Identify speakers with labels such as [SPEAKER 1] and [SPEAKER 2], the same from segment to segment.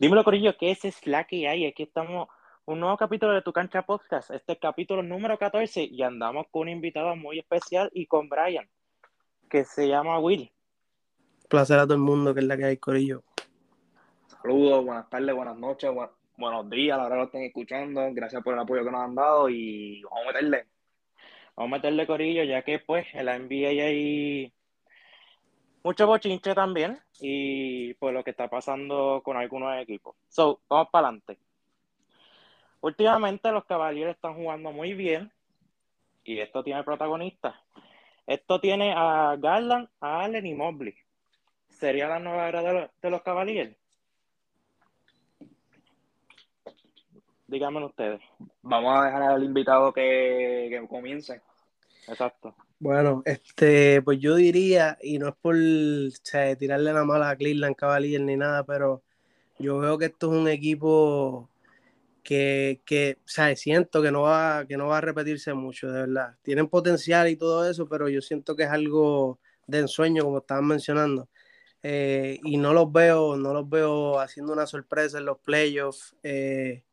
[SPEAKER 1] Dímelo, Corillo, ¿qué es Slack y hay? Aquí estamos, un nuevo capítulo de Tu Cancha Podcast. Este es el capítulo número 14 y andamos con un invitado muy especial y con Brian, que se llama Will.
[SPEAKER 2] Placer a todo el mundo, que es la que hay, Corillo.
[SPEAKER 3] Saludos, buenas tardes, buenas noches, buenos días, a la hora que lo estén escuchando. Gracias por el apoyo que nos han dado y vamos a meterle.
[SPEAKER 1] Vamos a meterle, Corillo, ya que pues en la NBA hay mucho bochinche también y pues lo que está pasando con algunos equipos. So, vamos para adelante. Últimamente los caballeros están jugando muy bien y esto tiene protagonistas. Esto tiene a Garland, a Allen y Mobley. ¿Sería la nueva era de, de los caballeros? Díganme ustedes.
[SPEAKER 3] Vamos a dejar al invitado que, que comience.
[SPEAKER 1] Exacto.
[SPEAKER 2] Bueno, este, pues yo diría, y no es por tirarle la mala a Cleveland Cavaliers ni nada, pero yo veo que esto es un equipo que, que o siento que no va, que no va a repetirse mucho, de verdad. Tienen potencial y todo eso, pero yo siento que es algo de ensueño, como estaban mencionando. Eh, y no los veo, no los veo haciendo una sorpresa en los playoffs. Eh,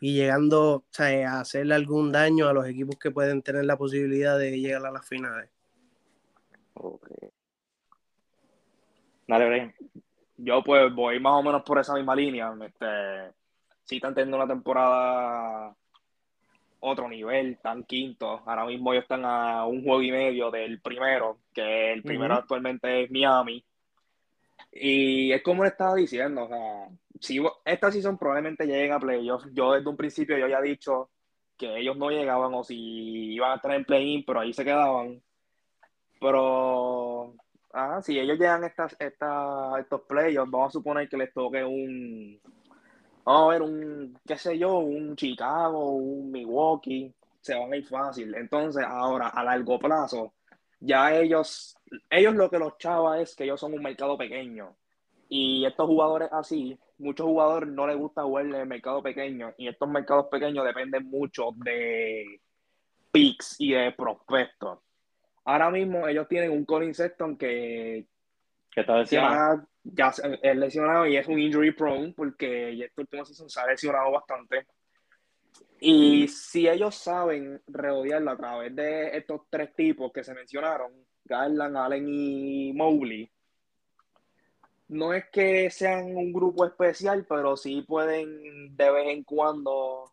[SPEAKER 2] y llegando a hacerle algún daño a los equipos que pueden tener la posibilidad de llegar a las finales.
[SPEAKER 3] Dale, Brian. Yo pues voy más o menos por esa misma línea. Este, sí están teniendo una temporada otro nivel, están quinto. Ahora mismo ellos están a un juego y medio del primero, que el primero actualmente es Miami. Y es como le estaba diciendo, o sea, si esta season probablemente lleguen a playoffs. Yo desde un principio yo había dicho que ellos no llegaban o si iban a estar en play-in, pero ahí se quedaban. Pero ah, si ellos llegan estas, estos playoffs, vamos a suponer que les toque un, vamos a ver, un, qué sé yo, un Chicago, un Milwaukee, se van a ir fácil. Entonces, ahora, a largo plazo, ya ellos, ellos lo que los chava es que ellos son un mercado pequeño. Y estos jugadores así, muchos jugadores no les gusta jugar en el mercado pequeño. Y estos mercados pequeños dependen mucho de picks y de prospectos. Ahora mismo ellos tienen un Colin Sexton que,
[SPEAKER 1] que está
[SPEAKER 3] ya, ya es lesionado y es un injury prone porque este último season se ha lesionado bastante. Y si ellos saben rodearlo a través de estos tres tipos que se mencionaron, Garland, Allen y Mobley, no es que sean un grupo especial, pero sí pueden de vez en cuando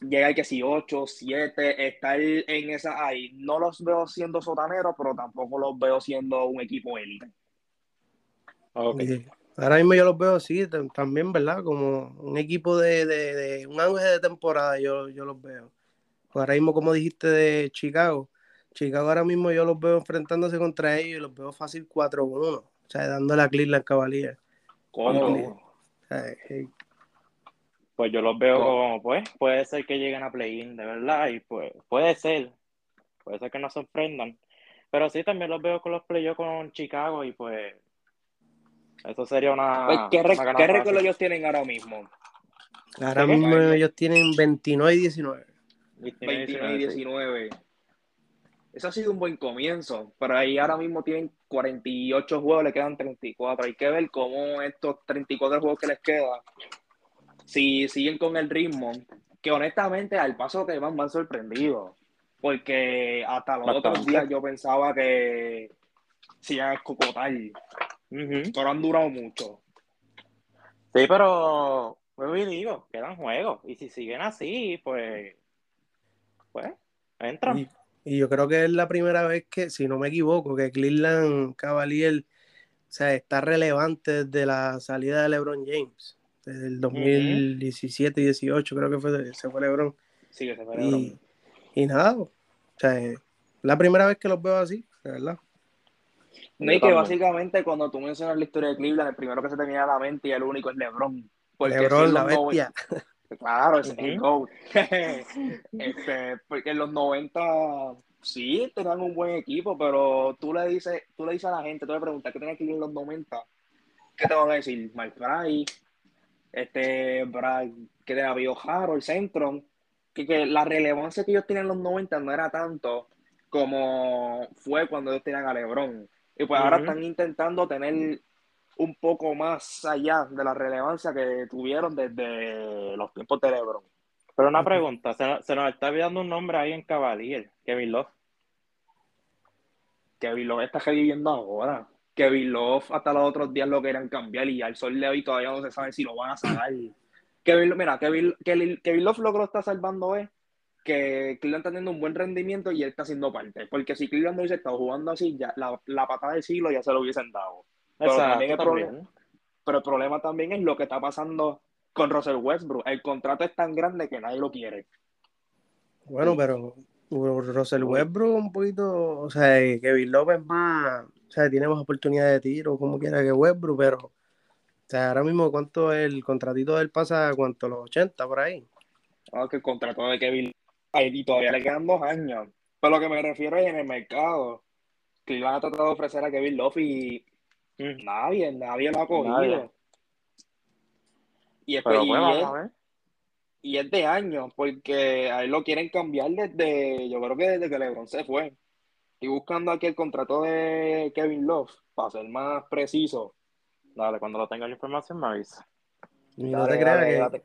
[SPEAKER 3] llegar que si 8, 7, estar en esa ahí. No los veo siendo sotaneros, pero tampoco los veo siendo un equipo élite.
[SPEAKER 2] Ahora mismo yo los veo así también, ¿verdad? Como un equipo de, de, un ángel de temporada, yo, yo los veo. Ahora mismo, como dijiste de Chicago, Chicago ahora mismo yo los veo enfrentándose contra ellos y los veo fácil 4-1, o sea, dándole a Cleveland Cavaliers.
[SPEAKER 1] ¿Cómo? Pues yo los veo como, pues, puede ser que lleguen a play-in, de verdad, y pues, puede ser, puede ser que nos sorprendan. Pero sí, también los veo con los playoffs con Chicago y pues, eso sería una.
[SPEAKER 3] Pues, ¿Qué, récord ellos tienen ahora mismo?
[SPEAKER 2] Ahora mismo ellos tienen 29 y 19.
[SPEAKER 3] 29 y 19. Eso ha sido un buen comienzo, pero ahí ahora mismo tienen 48 juegos, le quedan 34. Hay que ver cómo estos 34 juegos que les quedan, si siguen con el ritmo, que honestamente al paso que van, van sorprendidos. Porque hasta los otros días yo pensaba que se iban a escocotar. Pero han durado mucho.
[SPEAKER 1] Sí, pero, pues digo, quedan juegos. Y si siguen así, pues, pues, entran.
[SPEAKER 2] Y yo creo que es la primera vez que, si no me equivoco, que Cleveland Cavalier o sea, está relevante desde la salida de LeBron James. Desde el 2017 y 18 creo que fue, se fue LeBron.
[SPEAKER 1] Sí, que se fue LeBron.
[SPEAKER 2] Y, y nada, o sea, es la primera vez que los veo así, de verdad.
[SPEAKER 3] No, y que básicamente cuando tú mencionas la historia de Cleveland, el primero que se te viene a la mente y el único es LeBron.
[SPEAKER 2] LeBron, la bestia.
[SPEAKER 3] Claro, ese es el GOAT. este, porque en los 90 sí tenían un buen equipo, pero tú le dices, tú le dices a la gente, tú le preguntas qué tenía que ir en los 90, ¿qué te van a decir? Mike Price, este, Brad, que tenía Bio el Centron, que, que, la relevancia que ellos tenían en los 90 no era tanto como fue cuando ellos tenían a LeBron. Y pues ahora están intentando tener un poco más allá de la relevancia que tuvieron desde los tiempos de LeBron.
[SPEAKER 1] Pero una pregunta, se, se nos está olvidando un nombre ahí en Cavalier, Kevin Love.
[SPEAKER 3] Kevin Love está reviviendo ahora. Kevin Love hasta los otros días lo querían cambiar y al sol de hoy todavía no se sabe si lo van a sacar. Kevin, mira, Kevin, Kevin, Love lo que lo está salvando es que Cleveland está teniendo un buen rendimiento y él está haciendo parte. Porque si Cleveland no hubiese estado jugando así, ya la, la patada del siglo ya se lo hubiesen dado. Pero, también el problema, pero el problema también es lo que está pasando con Russell Westbrook. El contrato es tan grande que nadie lo quiere.
[SPEAKER 2] Bueno, pero Russell Westbrook un poquito, o sea, Kevin Love es más, o sea, tiene más oportunidad de tiro, como quiera que Westbrook, pero, o sea, ahora mismo, ¿cuánto el contratito del pasa? ¿Cuánto? ¿Los 80 por ahí?
[SPEAKER 3] Ah, que el contrato de Kevin ahí todavía le quedan dos años. Pero lo que me refiero es en el mercado. Que iban a tratar de ofrecer a Kevin Love y mm. nadie, nadie lo ha cogido. Y, es, Pero, y es de años, porque ahí lo quieren cambiar desde, yo creo que desde que LeBron se fue. Y buscando aquí el contrato de Kevin Love, para ser más preciso.
[SPEAKER 1] Dale, cuando lo tenga la información me avisa.
[SPEAKER 2] no te creas que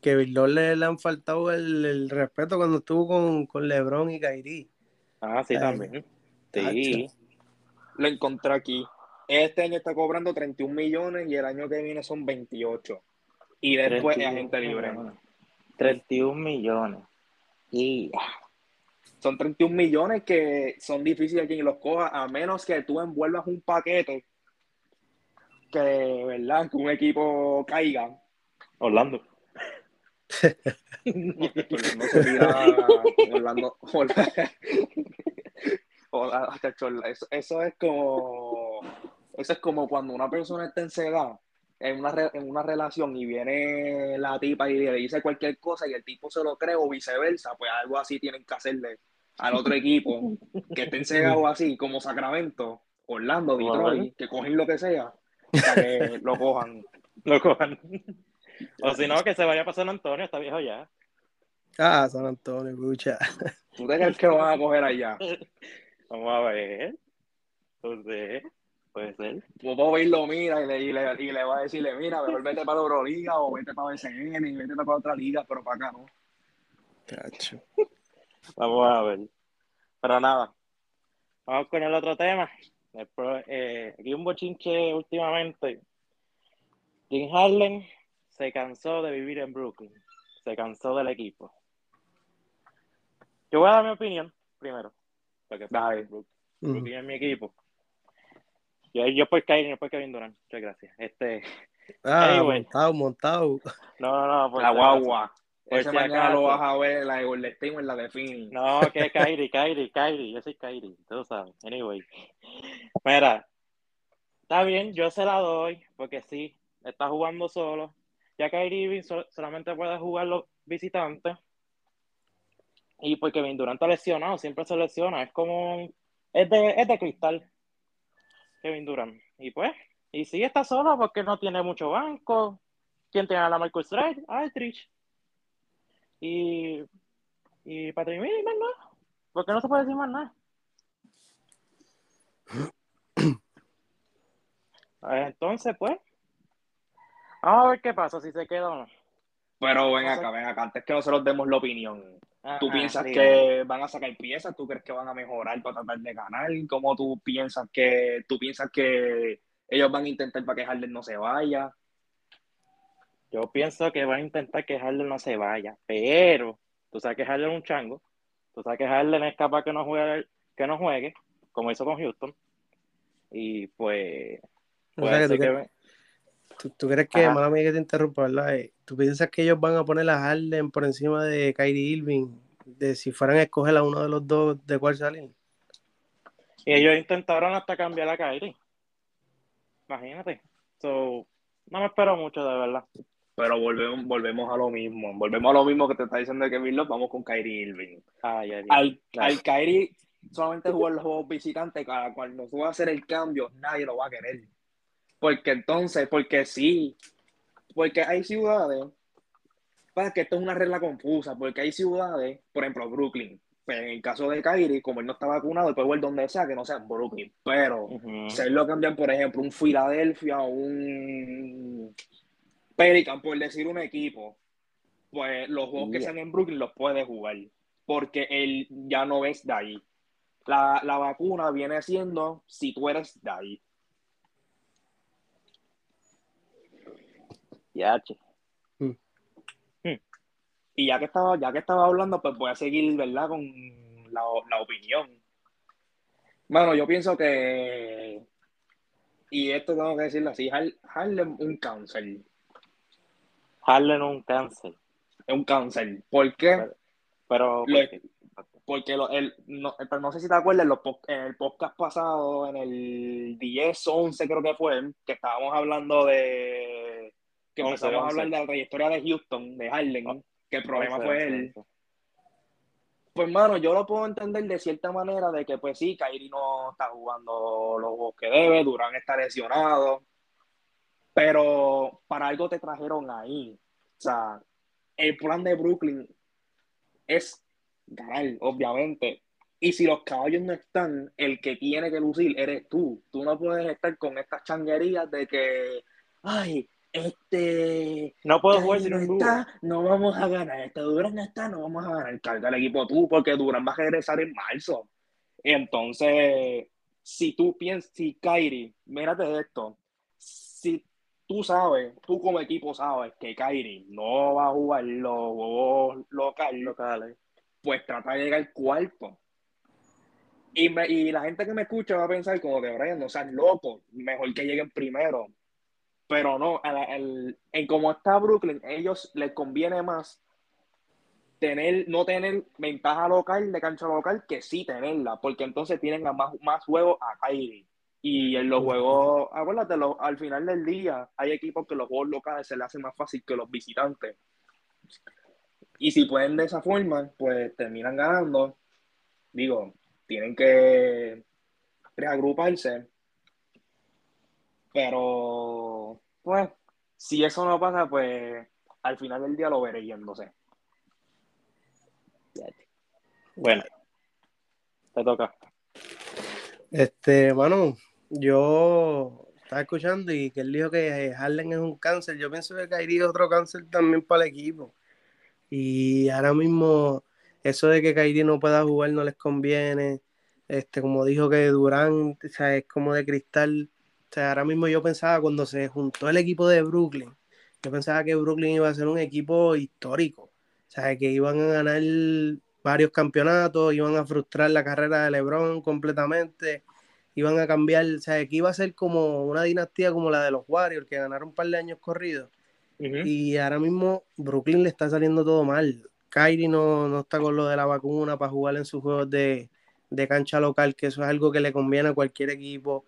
[SPEAKER 2] Kevin Love le, han faltado el, respeto cuando estuvo con, con LeBron y Kyrie.
[SPEAKER 1] Ah, sí, también. Sí.
[SPEAKER 3] Lo encontré aquí. Este año está cobrando 31 millones y el año que viene son 28. Y después es agente libre.
[SPEAKER 1] 31 millones. Y
[SPEAKER 3] son 31 millones que son difíciles que quien los coja, a menos que tú envuelvas un paquete que, ¿verdad? Que un equipo caiga.
[SPEAKER 1] Orlando.
[SPEAKER 3] No Orlando. Eso, eso es como eso es como cuando una persona está encerrada en una, en una relación y viene la tipa y le dice cualquier cosa y el tipo se lo cree o viceversa, pues algo así tienen que hacerle al otro equipo que estén cegados así, como Sacramento, Orlando, Detroit, que cogen lo que sea, para que lo cojan.
[SPEAKER 1] Lo cojan. O si no, que se vaya para San Antonio, está viejo ya.
[SPEAKER 2] Ah, San Antonio, escucha.
[SPEAKER 3] ¿Tú crees que lo van a coger allá?
[SPEAKER 1] Vamos a ver. Entonces, puede ser.
[SPEAKER 3] Popovich lo mira y le, y, le, y le va a decirle, mira, mejor vete para la Euroliga o vete para BCN y vete para otra liga, pero para acá no.
[SPEAKER 2] Cacho.
[SPEAKER 1] Vamos a ver. Pero nada. Vamos con el otro tema. Después, eh, aquí un bochinche últimamente. Jim Harlan se cansó de vivir en Brooklyn. Se cansó del equipo. Yo voy a dar mi opinión primero. Porque Brooklyn, Brooklyn es mi equipo. Yo, yo por Kyrie, no por Kevin Durant. Muchas gracias. Este.
[SPEAKER 2] Ah, montado, montado.
[SPEAKER 1] No, no, no.
[SPEAKER 3] la guagua. Ese mañana lo vas a ver la de Golden State o en la de Phoenix.
[SPEAKER 1] No, que es Kyrie, Kyrie, Kyrie. Yo soy Kyrie. Tú sabes. Anyway. Mira. Está bien, yo se la doy. Porque sí, está jugando solo. Ya Kyrie solamente puede jugar los visitantes. Y porque Kevin Durant está lesionado, siempre se lesiona. Es como. Es de, es de cristal. Kevin Durant. Y pues, y sí está solo porque no tiene mucho banco. ¿Quién tiene a la Michael Stride? Aldrich. Y, y Patrick Mills, más nada. Porque no se puede decir más nada. Entonces, pues, vamos a ver qué pasa, si se queda o no.
[SPEAKER 3] Pero ven acá, ven acá, antes que nosotros demos la opinión. ¿Tú piensas que van a sacar piezas? ¿Tú crees que van a mejorar para tratar de ganar? ¿Cómo tú piensas que tú piensas que ellos van a intentar para que Harden no se vaya?
[SPEAKER 1] Yo pienso que van a intentar que Harden no se vaya, pero tú sabes que Harden es un chango. Tú sabes que Harden es capaz que no juegue, que no juegue como hizo con Houston. Y pues...
[SPEAKER 2] ¿Tú, crees que, mala mía que te interrumpa, ¿verdad? Eh, ¿Tú piensas que ellos van a poner a Harden por encima de Kyrie Irving? De si fueran a escoger a uno de los dos, ¿de cuál salir?
[SPEAKER 1] Y ellos intentaron hasta cambiar a Kyrie. Imagínate. So, no me espero mucho, de verdad.
[SPEAKER 3] Pero volvemos, volvemos a lo mismo. Volvemos a lo mismo que te está diciendo de Kevin Love. Vamos con Kyrie Irving. al, al Kyrie solamente jugar los juegos visitantes, cada cuando tú vas a hacer el cambio, nadie lo va a querer. Porque entonces, porque sí, porque hay ciudades, para que esto es una regla confusa, porque hay ciudades, por ejemplo, Brooklyn, Pues en el caso de Kyrie, como él no está vacunado, puede jugar donde sea, que no sea en Brooklyn. Pero si él lo cambian, por ejemplo, un Philadelphia o un Pelican, por decir un equipo, pues los juegos que sean en Brooklyn los puede jugar. Porque él ya no es de ahí. La, la vacuna viene siendo si tú eres de ahí.
[SPEAKER 1] Ya, che.
[SPEAKER 3] Y ya que estaba, ya que estaba hablando, pues voy a seguir, ¿verdad? Con la, la opinión. Bueno, yo pienso que, y esto tengo que decirlo así, Har- Harlem un cáncer.
[SPEAKER 1] Harden un cáncer.
[SPEAKER 3] Es un cáncer. ¿Por qué?
[SPEAKER 1] Pero.
[SPEAKER 3] Porque lo- el, no, pero no sé si te acuerdas, en, los en el podcast pasado, en el 10, 11 creo que fue, que estábamos hablando de... que
[SPEAKER 1] 11,
[SPEAKER 3] empezamos a
[SPEAKER 1] 11.
[SPEAKER 3] hablar de la trayectoria de Houston, de Harlem, que el problema fue él. Pues, mano, yo lo puedo entender de cierta manera de que, pues sí, Kyrie no está jugando los juegos que debe, Durán está lesionado, pero para algo te trajeron ahí. O sea, el plan de Brooklyn es ganar, obviamente. Y si los caballos no están, el que tiene que lucir eres tú. Tú no puedes estar con estas changuerías de que, ay, este,
[SPEAKER 1] No puedo jugar sin
[SPEAKER 3] no está, no vamos a ganar. Este Durán no está, no vamos a ganar. Carga el equipo tú, porque Durán va a regresar en marzo. Entonces, si tú piensas, si Kyrie, mírate esto, si tú sabes, tú como equipo sabes que Kyrie no va a jugar los juegos locales,
[SPEAKER 1] Locales.
[SPEAKER 3] pues trata de llegar cuarto. Y, me- y la gente que me escucha va a pensar como que, Brian, no seas loco, mejor que lleguen primero. Pero no, la- el- en como está Brooklyn, ellos les conviene más tener, no tener ventaja local de cancha local que sí tenerla, porque entonces tienen a más, más juegos a Kyrie. Y en los juegos, acuérdate, lo- al final del día hay equipos que los juegos locales se les hace más fácil que los visitantes. Y si pueden de esa forma, pues terminan ganando. Digo, tienen que reagruparse. Pero, pues, si eso no pasa, pues al final del día lo veré yéndose.
[SPEAKER 1] Bueno, te toca.
[SPEAKER 2] Este, mano, yo estaba escuchando y que él dijo que Harden es un cáncer. Yo pienso que Kyrie es otro cáncer también para el equipo. Y ahora mismo, eso de que Kyrie no pueda jugar no les conviene. Este, como dijo que Durán, o sea, es como de cristal. O sea, ahora mismo yo pensaba cuando se juntó el equipo de Brooklyn, yo pensaba que Brooklyn iba a ser un equipo histórico. O sea, que iban a ganar varios campeonatos, iban a frustrar la carrera de LeBron completamente, iban a cambiar, o sea, que iba a ser como una dinastía como la de los Warriors, que ganaron un par de años corridos. Y ahora mismo Brooklyn le está saliendo todo mal. Kyrie no, no está con lo de la vacuna para jugar en sus juegos de, de cancha local, que eso es algo que le conviene a cualquier equipo.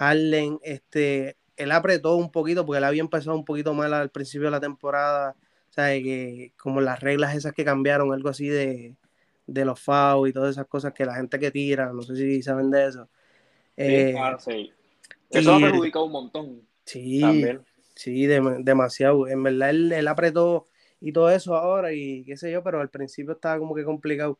[SPEAKER 2] Harden, este, él apretó un poquito porque él había empezado un poquito mal al principio de la temporada, ¿sabes? Que como las reglas esas que cambiaron, algo así de, de los FAO y todas esas cosas que la gente que tira, no sé si saben de eso. Eh,
[SPEAKER 3] Sí, ah, sí. Eso
[SPEAKER 2] y-
[SPEAKER 3] me perjudica un montón.
[SPEAKER 2] sí,
[SPEAKER 1] También.
[SPEAKER 2] Sí, dem- demasiado. En verdad él, él apretó y todo eso ahora y qué sé yo, pero al principio estaba como que complicado.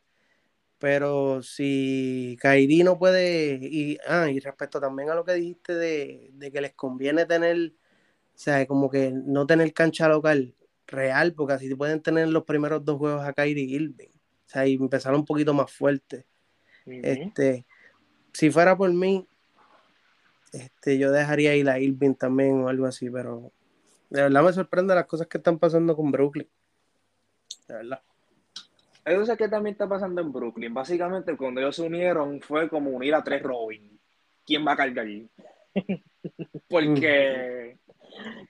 [SPEAKER 2] Pero si Kairi no puede, y, ah, y respecto también a lo que dijiste de, de que les conviene tener, o sea, como que no tener cancha local real, porque así pueden tener los primeros dos juegos a Kyrie Irving. O sea, y empezar un poquito más fuerte. Este, si fuera por mí, este, yo dejaría ir a Irving también o algo así, pero de verdad me sorprende las cosas que están pasando con Brooklyn. De verdad.
[SPEAKER 3] Eso es que también está pasando en Brooklyn. Básicamente, cuando ellos se unieron, fue como unir a tres Robin. ¿Quién va a cargar? Porque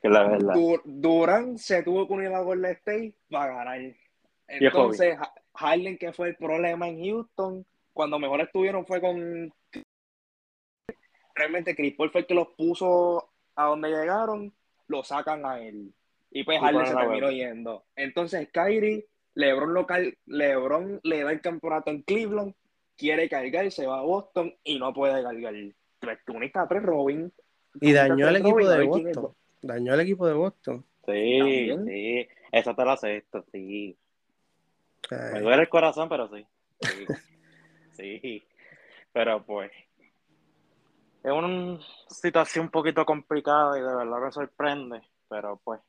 [SPEAKER 1] Que la verdad.
[SPEAKER 3] Du- Durán se tuvo que unir a Golden State para ganar.
[SPEAKER 1] es
[SPEAKER 3] Entonces, Ha- Harden, que fue el problema en Houston, cuando mejor estuvieron fue con. Realmente, Chris Paul fue el que los puso a donde llegaron, lo sacan a él. Y pues
[SPEAKER 1] Y
[SPEAKER 3] Harden se terminó yendo. Entonces, Kyrie, LeBron, local, LeBron le da el campeonato en Cleveland, quiere cargar, se va a Boston y no puede cargar. Pues tú uniste a tres Robin.
[SPEAKER 2] Y dañó al equipo
[SPEAKER 3] Robin,
[SPEAKER 2] de Boston. Dañó al equipo de Boston.
[SPEAKER 1] Sí,
[SPEAKER 3] También.
[SPEAKER 1] sí. Esa te la acepto, sí. Me duele el corazón, pero sí. Sí, sí. Pero pues, es una situación un poquito complicada y de verdad me sorprende, pero pues.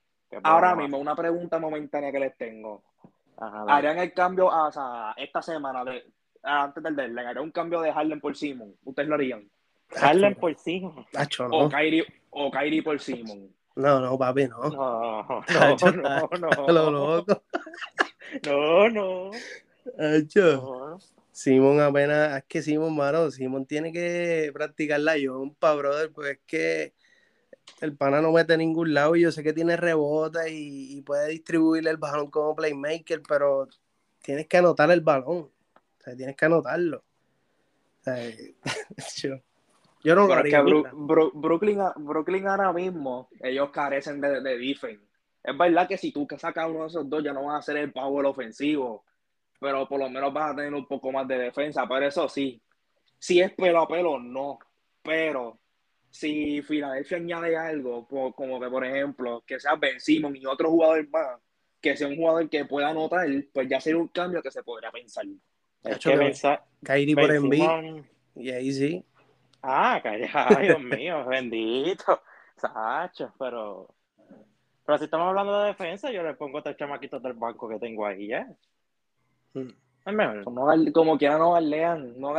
[SPEAKER 3] Ahora mismo, una pregunta momentánea que les tengo. ¿Harían el cambio a, esta semana, de, antes del deadline, harían un cambio de Harlem por Simon? ¿Ustedes lo harían?
[SPEAKER 1] Harlem por Simon.
[SPEAKER 3] O, Kyrie, o Kyrie por Simon.
[SPEAKER 2] No, no, papi,
[SPEAKER 1] no. No, no, no, no. Lo loco. No, no.
[SPEAKER 2] no. Simón apenas, es que Simón, mano, Simón tiene que practicar la yompa, brother, pues es que el pana no mete a ningún lado y yo sé que tiene rebota y, puede distribuirle el balón como playmaker, pero tienes que anotar el balón, o sea, tienes que anotarlo. O sea,
[SPEAKER 3] yo, no. Es que Brooklyn, Brooklyn ahora mismo, ellos carecen de, de defense. Es verdad que si tú sacas uno de esos dos ya no vas a hacer el power ofensivo, pero por lo menos vas a tener un poco más de defensa. Pero eso sí, si es pelo a pelo, no. Pero si Filadelfia añade algo, como que por ejemplo, que sea Ben Simon y otro jugador más, que sea un jugador que pueda anotar, pues ya sería un cambio que se podría pensar.
[SPEAKER 2] Es que pensar, Kairi por Embiid, y ahí sí.
[SPEAKER 1] Ah, Kairi, ay, Dios mío, bendito. Sacho, pero... Pero si estamos hablando de defensa, yo le pongo a estos chamaquitos del banco que tengo ahí ya.
[SPEAKER 3] Mm. como quiera no galean, no,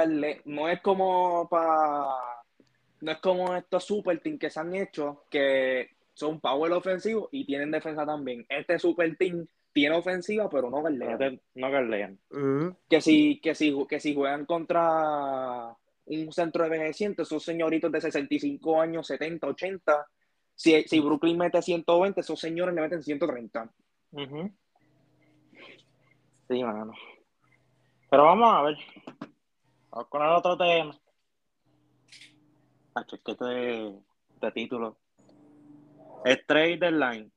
[SPEAKER 3] no es como para no es como estos super team que se han hecho que son power ofensivo y tienen defensa también. Este super team tiene ofensiva, pero no galean.
[SPEAKER 1] No galean.
[SPEAKER 3] Que si, que si, que si juegan contra un centro de envejecientes, esos señoritos de 65 años, 70, 80, si, si Brooklyn mete 120, esos señores le meten 130.
[SPEAKER 1] Sí, mano. Pero vamos a ver. Vamos con el otro tema. Que de, de título. Es trade deadline.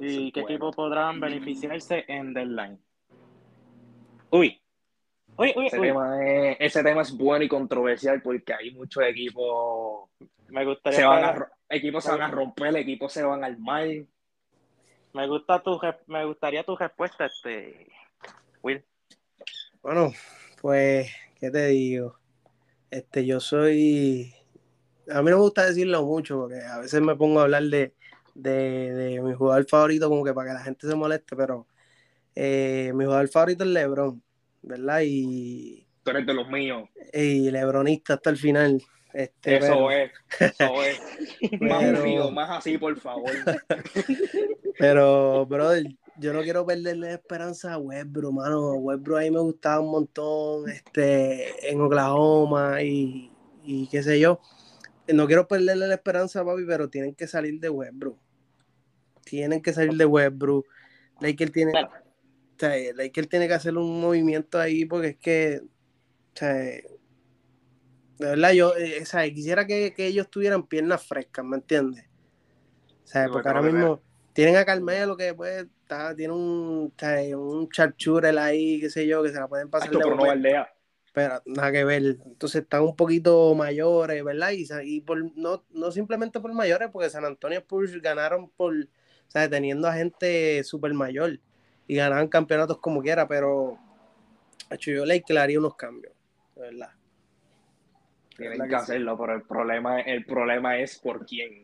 [SPEAKER 1] ¿Y qué equipos podrán beneficiarse en deadline? Uy. Uy, uy,
[SPEAKER 3] ese, Tema es, ese tema es bueno y controversial porque hay muchos equipos.
[SPEAKER 1] Me gustaría.
[SPEAKER 3] Se van a, equipos se van a romper, equipos se van al mal.
[SPEAKER 1] Me gusta tu me gustaría tu respuesta, este Will.
[SPEAKER 2] Bueno, pues, ¿qué te digo? Este, yo soy. A mí no me gusta decirlo mucho, porque a veces me pongo a hablar de, de, mi jugador favorito, como que para que la gente se moleste, pero eh, mi jugador favorito es LeBron, ¿verdad? Y.
[SPEAKER 3] Tú eres de los míos.
[SPEAKER 2] Y LeBronista hasta el final. Este,
[SPEAKER 3] eso es, eso es. más más así, por favor.
[SPEAKER 2] pero, brother, yo no quiero perderle esperanza a Westbrook, mano. Westbrook ahí me gustaba un montón, este, en Oklahoma y, y qué sé yo. No quiero perderle la esperanza a papi, pero tienen que salir de Westbrook. Tienen que salir de Westbrook. Laker tiene, o sea, tiene que hacer un movimiento ahí porque es que, o sea, de verdad, yo eh, o sea, quisiera que, ellos tuvieran piernas frescas, ¿me entiendes? O sea, porque ahora mismo tienen a Carmelo que pues está, tiene un, un charchurel ahí, qué sé yo, que se la pueden pasar.
[SPEAKER 3] pero no
[SPEAKER 2] Pero nada que ver. Entonces están un poquito mayores, ¿verdad? Y, y por, no, no simplemente por mayores, porque San Antonio Spurs ganaron por, o sea, teniendo a gente súper mayor y ganaban campeonatos como quiera, pero hecho, yo le haría unos cambios, de verdad.
[SPEAKER 3] Tienen que hacerlo, pero el problema, el problema es por quién.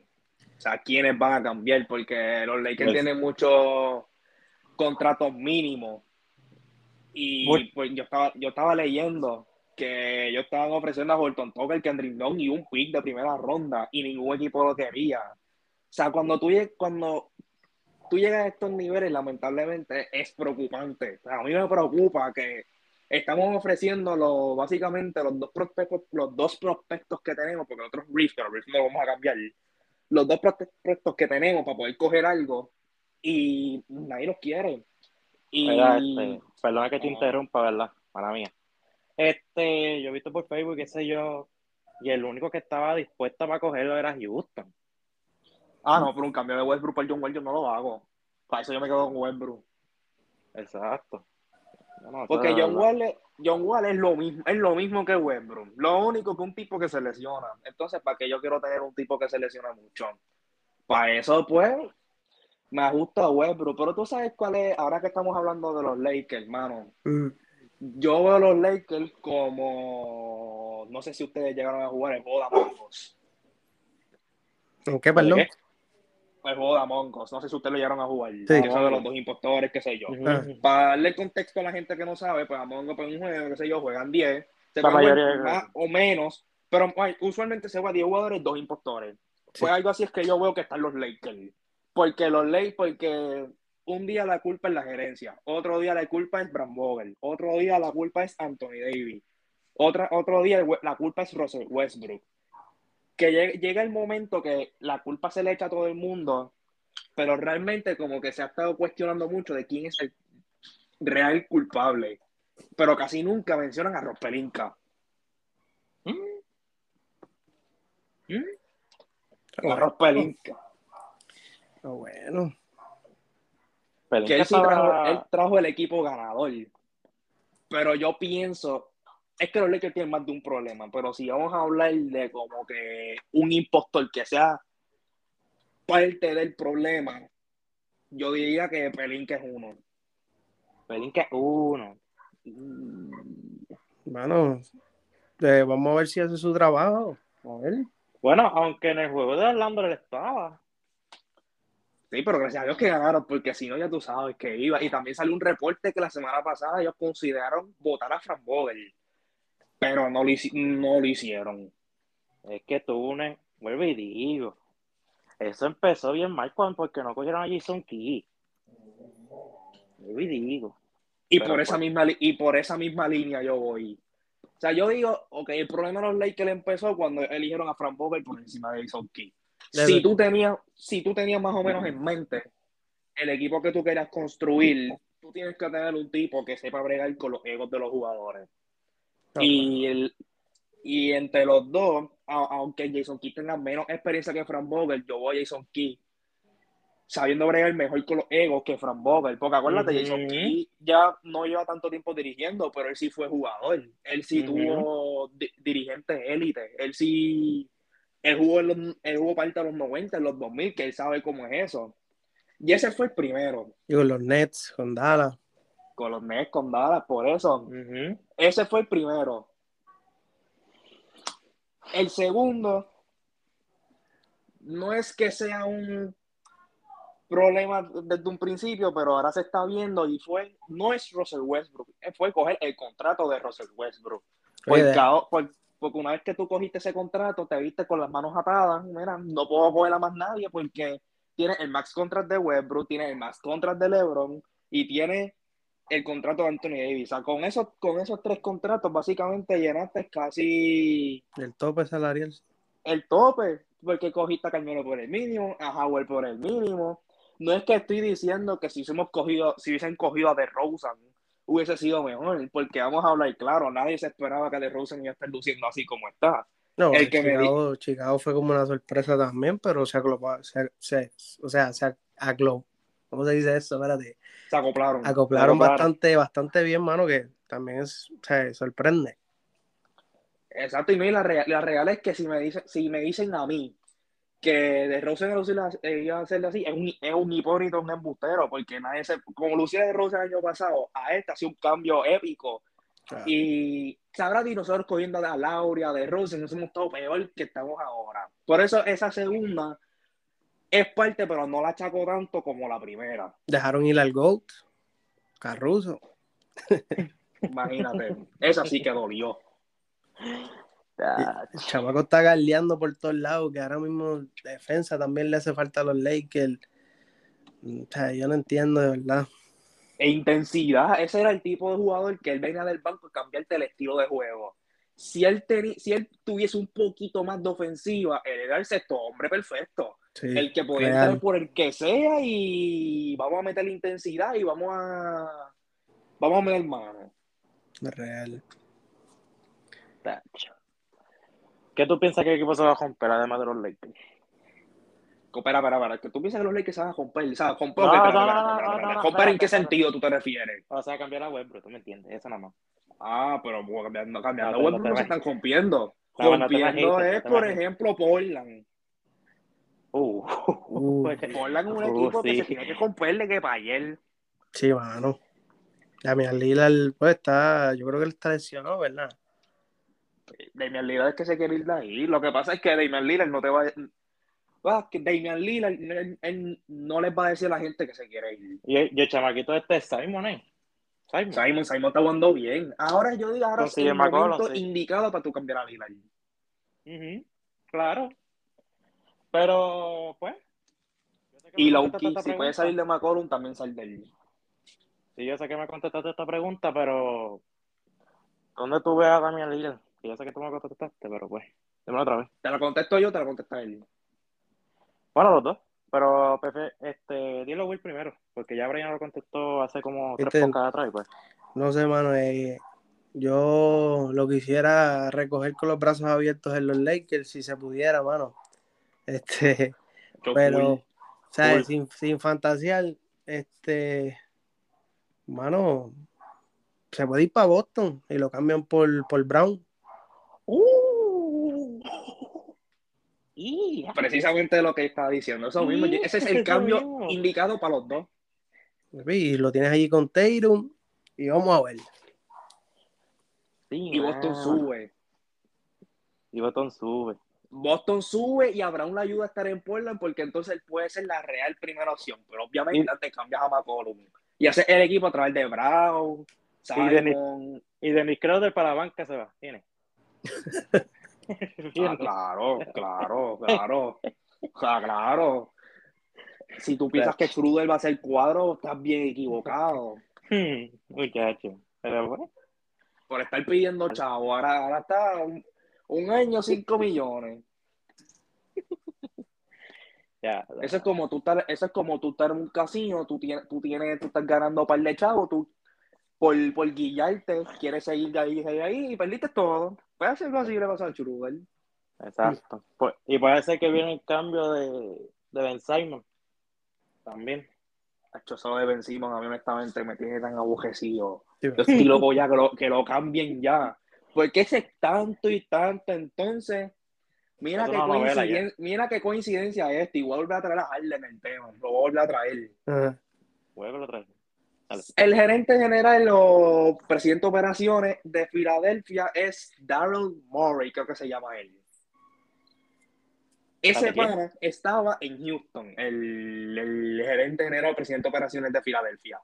[SPEAKER 3] O sea, quiénes van a cambiar, porque los Lakers tienen muchos contratos mínimos. Y pues yo estaba, yo estaba leyendo que ellos estaban ofreciendo a Horton Tucker, Kendrick Nunn y un pick de primera ronda y ningún equipo lo quería. O sea, cuando tú, cuando tú llegas a estos niveles, lamentablemente es preocupante. O sea, a mí me preocupa que estamos ofreciendo lo, básicamente los dos prospectos, los dos prospectos que tenemos, porque nosotros Riff, pero Riff no vamos a cambiar, los dos prospectos que tenemos para poder coger algo y nadie los quiere. Y...
[SPEAKER 1] Este, perdona que te interrumpa, ¿verdad? Para mí. Este, yo he visto por Facebook, qué sé yo, y el único que estaba dispuesto para cogerlo era Houston.
[SPEAKER 3] Ah, no, pero un cambio de Westbrook por John Wall yo no lo hago. Para eso yo me quedo con Westbrook.
[SPEAKER 1] Exacto.
[SPEAKER 3] Porque John Wall, es, John Wall es lo mismo, es lo mismo que Westbrook. Lo único que un tipo que se lesiona. Entonces, ¿para qué yo quiero tener un tipo que se lesiona mucho? Para eso, pues, me ajusto a Westbrook. Pero tú sabes cuál es, ahora que estamos hablando de los Lakers, hermano. Mm. Yo veo a los Lakers como. No sé si ustedes llegaron a jugar el juego de Among Us.
[SPEAKER 2] ¿En qué, perdón?
[SPEAKER 1] ¿Qué?
[SPEAKER 3] El juego de Among Us. No sé si ustedes lo llegaron a jugar.
[SPEAKER 2] Sí.
[SPEAKER 3] Que son de los dos impostores, qué sé yo.
[SPEAKER 2] Ah.
[SPEAKER 3] Para darle contexto a la gente que no sabe, pues Among Us es un juego, qué sé yo, juegan 10. Se
[SPEAKER 1] La mayoría-
[SPEAKER 3] más o menos. Pero ay, usualmente se juega 10 jugadores, dos impostores.
[SPEAKER 2] Sí.
[SPEAKER 3] Pues algo así es que yo veo que están los Lakers. Porque los Lakers, porque un día la culpa es la gerencia, otro día la culpa es Bram Vogel, otro día la culpa es Anthony Davis, otra, otro día la culpa es Russell Westbrook. Que llegue- llega el momento que la culpa se le echa a todo el mundo, pero realmente como que se ha estado cuestionando mucho de quién es el real culpable. Pero casi nunca mencionan a Rospelinka. ¿Mm? ¿Mm? A Rospelinka.
[SPEAKER 2] Ah, bueno.
[SPEAKER 3] Que él sí
[SPEAKER 1] estaba-
[SPEAKER 3] trajo, él trajo el equipo ganador. Pero yo pienso, es que los Lakers tienen más de un problema, pero si vamos a hablar de como que un impostor que sea parte del problema, yo diría que Pelinka es uno.
[SPEAKER 1] Pelinka es uno.
[SPEAKER 2] Bueno, eh, vamos a ver si hace su trabajo. A ver.
[SPEAKER 1] Bueno, aunque en el juego de Orlando él estaba.
[SPEAKER 3] Sí, pero gracias a Dios que ganaron, porque si no ya tú sabes que iba. Y también salió un reporte que la semana pasada ellos consideraron votar a Fran Vogel, pero no lo, hici- no lo hicieron.
[SPEAKER 1] Es que Túnez, vuelvo y digo. Eso empezó bien mal cuando porque no cogieron a Jason Key. Vuelvo y digo.
[SPEAKER 3] Y
[SPEAKER 1] Pero
[SPEAKER 3] por esa
[SPEAKER 1] pues-
[SPEAKER 3] misma y por esa misma línea yo voy. O sea, yo digo, ok, el problema de los Lakers empezó cuando eligieron a Frank Vogel por encima de Jason Key. Si tú tenías, si tú tenías más o menos en mente el equipo que tú querías construir, tú tienes que tener un tipo que sepa bregar con los egos de los jugadores. Y, el, y entre los dos, a- aunque Jason Key tenga menos experiencia que Frank Vogel, yo voy a Jason Key sabiendo bregar mejor con los egos que Frank Vogel. Porque acuérdate,
[SPEAKER 1] Ujú.
[SPEAKER 3] Jason Key ya no lleva tanto tiempo dirigiendo, pero él sí fue jugador. Él sí tuvo di- dirigentes élite. Él sí. Él jugó, en los- él jugó parte de los 90, en los 2000, que él sabe cómo es eso. Y ese fue el primero.
[SPEAKER 2] Y con los Nets, con Dallas.
[SPEAKER 3] Con los Nets, con Dallas, por eso. Ese fue el primero. El segundo, no es que sea un problema desde un principio, pero ahora se está viendo y fue, no es Russell Westbrook, eh, fue coger el contrato de Russell Westbrook. Porque, ahora- por- porque una vez que tú cogiste ese contrato, te viste con las manos atadas, mira, no puedo coger a más nadie porque tiene el max contract de Westbrook, tiene el max contract de LeBron y tiene el contrato de Anthony Davis. O sea, con esos, con esos tres contratos, básicamente llenaste casi
[SPEAKER 2] el tope salarial.
[SPEAKER 3] el tope, porque cogiste a Carmelo por el mínimo, a Howard por el mínimo. No es que estoy diciendo que si hubiésemos cogido, si hubiesen cogido a DeRozan, hubiese sido mejor, porque vamos a hablar claro, nadie se esperaba que DeRozan iba a estar luciendo así como está.
[SPEAKER 2] No,
[SPEAKER 3] El que me
[SPEAKER 2] Chicago, Chicago fue como una sorpresa también, pero se aclopó, se, se- o sea, se aclopó. ¿Cómo se dice eso? Espérate.
[SPEAKER 3] Se acoplaron.
[SPEAKER 2] Acoplaron
[SPEAKER 1] Acoplaron.
[SPEAKER 2] bastante, bastante bien, mano, que también es, o sea, sorprende.
[SPEAKER 3] Exacto, y no, y la, rea- la real es que si me dicen, si me dicen a mí que de Rosen iba a hacerle así, es un, es un hipócrita, un embustero, porque nadie se, como lucía de Rosen el año pasado, a este ha sido un cambio épico.
[SPEAKER 2] Claro.
[SPEAKER 3] Y sabrá y nosotros cogiendo a Lauria, de Rosen, nos hemos estado peor que estamos ahora. Por eso esa segunda es parte, pero no la achaco tanto como la primera.
[SPEAKER 2] Dejaron ir al GOAT, Caruso.
[SPEAKER 3] Imagínate, esa sí que dolió.
[SPEAKER 2] El chamaco está galdeando por todos lados, que ahora mismo defensa también le hace falta a los Lakers. O sea, yo no entiendo de verdad.
[SPEAKER 3] e intensidad. Ese era el tipo de jugador que él venía del banco a cambiarte el estilo de juego. Si él, si él tuviese un poquito más de ofensiva, él era el sexto hombre perfecto.
[SPEAKER 2] Sí,
[SPEAKER 3] el que
[SPEAKER 2] real.
[SPEAKER 3] entrar por el que sea y vamos a meter la intensidad y vamos a vamos a meter mano.
[SPEAKER 2] real.
[SPEAKER 1] tacho. ¿Qué tú piensas que el equipo se va a romper además de los Lakers?
[SPEAKER 3] Espera, espera, espera, que tú piensas que los Lakers se van a romper, ¿sabes? Romper,
[SPEAKER 1] No,
[SPEAKER 3] ok, espera,
[SPEAKER 1] no,
[SPEAKER 3] espera,
[SPEAKER 1] no,
[SPEAKER 3] espera,
[SPEAKER 1] no,
[SPEAKER 3] espera,
[SPEAKER 1] no, no,
[SPEAKER 3] ¿Romper en qué sentido tú te refieres?
[SPEAKER 1] O sea, cambiar a Westbrook, ¿tú me entiendes? Eso nada más.
[SPEAKER 3] Ah, pero bueno, cambiando, cambiando
[SPEAKER 1] No,
[SPEAKER 3] web
[SPEAKER 1] no
[SPEAKER 3] se están rompiendo. Rompiendo es, por ejemplo, Portland.
[SPEAKER 1] Uh,
[SPEAKER 2] Uh.
[SPEAKER 3] Portland un
[SPEAKER 1] Uh,
[SPEAKER 3] equipo que
[SPEAKER 1] sí.
[SPEAKER 3] se tiene que romperle que para ayer.
[SPEAKER 2] Sí, mano. Damian Lillard, pues está, yo creo que él está lesionado, ¿verdad?
[SPEAKER 3] Damian Lillard es que se quiere ir de ahí. Lo que pasa es que Damian Lillard no te va a... Ah, que Damian Lillard él, él no les va a decir a la gente que se quiere ir.
[SPEAKER 1] Y el, y el chamaquito este es Simon, ¿eh? Simon.
[SPEAKER 3] Simon, Simon está jugando bien. Ahora yo digo, ahora es el momento
[SPEAKER 1] sí.
[SPEAKER 3] indicado para tú cambiar a Lillard.
[SPEAKER 1] Ujú, Claro. Pero, pues.
[SPEAKER 3] Y
[SPEAKER 1] esta
[SPEAKER 3] si puede salir de McCollum, también sal de él.
[SPEAKER 1] Sí, yo sé que me contestaste esta pregunta, pero. ¿Dónde tú ves a Damian Lillard? Que yo sé que tú me contestaste, pero pues. Dímelo otra vez.
[SPEAKER 3] Te la contesto yo, te la contesta él.
[SPEAKER 1] Bueno, los dos. Pero, Pepe, este, dilo Will primero, porque ya Brian lo contestó hace como tres
[SPEAKER 2] Este-
[SPEAKER 1] podcasts atrás y pues.
[SPEAKER 2] No sé, mano. eh, yo lo quisiera recoger con los brazos abiertos en los Lakers, si se pudiera, mano. Este,
[SPEAKER 3] Yo
[SPEAKER 2] pero,
[SPEAKER 3] cool.
[SPEAKER 2] ¿sabes?
[SPEAKER 1] Cool.
[SPEAKER 2] Sin, sin fantasear, este, mano, se puede ir para Boston y lo cambian por, por Brown.
[SPEAKER 1] Uh. Y-
[SPEAKER 3] Precisamente lo que estaba diciendo. Eso mismo. Ese es el cambio
[SPEAKER 1] mismo.
[SPEAKER 3] indicado para los dos.
[SPEAKER 2] Y lo tienes allí con Tatum y vamos a ver.
[SPEAKER 1] Sí,
[SPEAKER 3] Y Boston sube.
[SPEAKER 1] Y Boston sube.
[SPEAKER 3] Boston sube y Abraham le ayuda a estar en Portland porque entonces él puede ser la real primera opción. Pero obviamente
[SPEAKER 1] Y-
[SPEAKER 3] antes cambias a McCollum. Y haces el equipo a través de Brown,
[SPEAKER 1] Y
[SPEAKER 3] Simon.
[SPEAKER 1] Y Dennis Crowder para la banca se va. Tiene.
[SPEAKER 3] Ah, claro, claro, claro. Ah, claro. Si tú piensas que Schroeder va a ser cuadro, estás bien equivocado.
[SPEAKER 1] Muchacho. Pero bueno.
[SPEAKER 3] Por estar pidiendo chavo. Ahora, ahora está un, un año, 5 millones.
[SPEAKER 1] Ya.
[SPEAKER 3] Eso es como tú estar, eso es como tú estar en un casino, tú tienes, tú tienes, tú estás ganando un par de chavos, tú por, por guillarte, quieres seguir de ahí, de ahí y perdiste todo. Puede ser así le pasa a Schroeder.
[SPEAKER 1] Exacto. Pues- y puede ser que viene el cambio de, de Ben Simon. También.
[SPEAKER 3] Eso de Ben Simmons, a mí honestamente me tiene tan abujecido.
[SPEAKER 2] Sí,
[SPEAKER 3] Yo estoy loco ya que lo, que lo cambien ya. Porque ese es tanto y tanto, entonces. Mira qué, coinciden- mira qué coincidencia es esta. Y voy a a traer a Harden el tema. Lo voy a a traer.
[SPEAKER 2] Ajá.
[SPEAKER 1] Vuelve vez. Dale.
[SPEAKER 3] El gerente general o presidente de operaciones de Filadelfia es Daryl Morey, creo que se llama él. Ese pana estaba en Houston, el, el gerente general o presidente de operaciones de Filadelfia.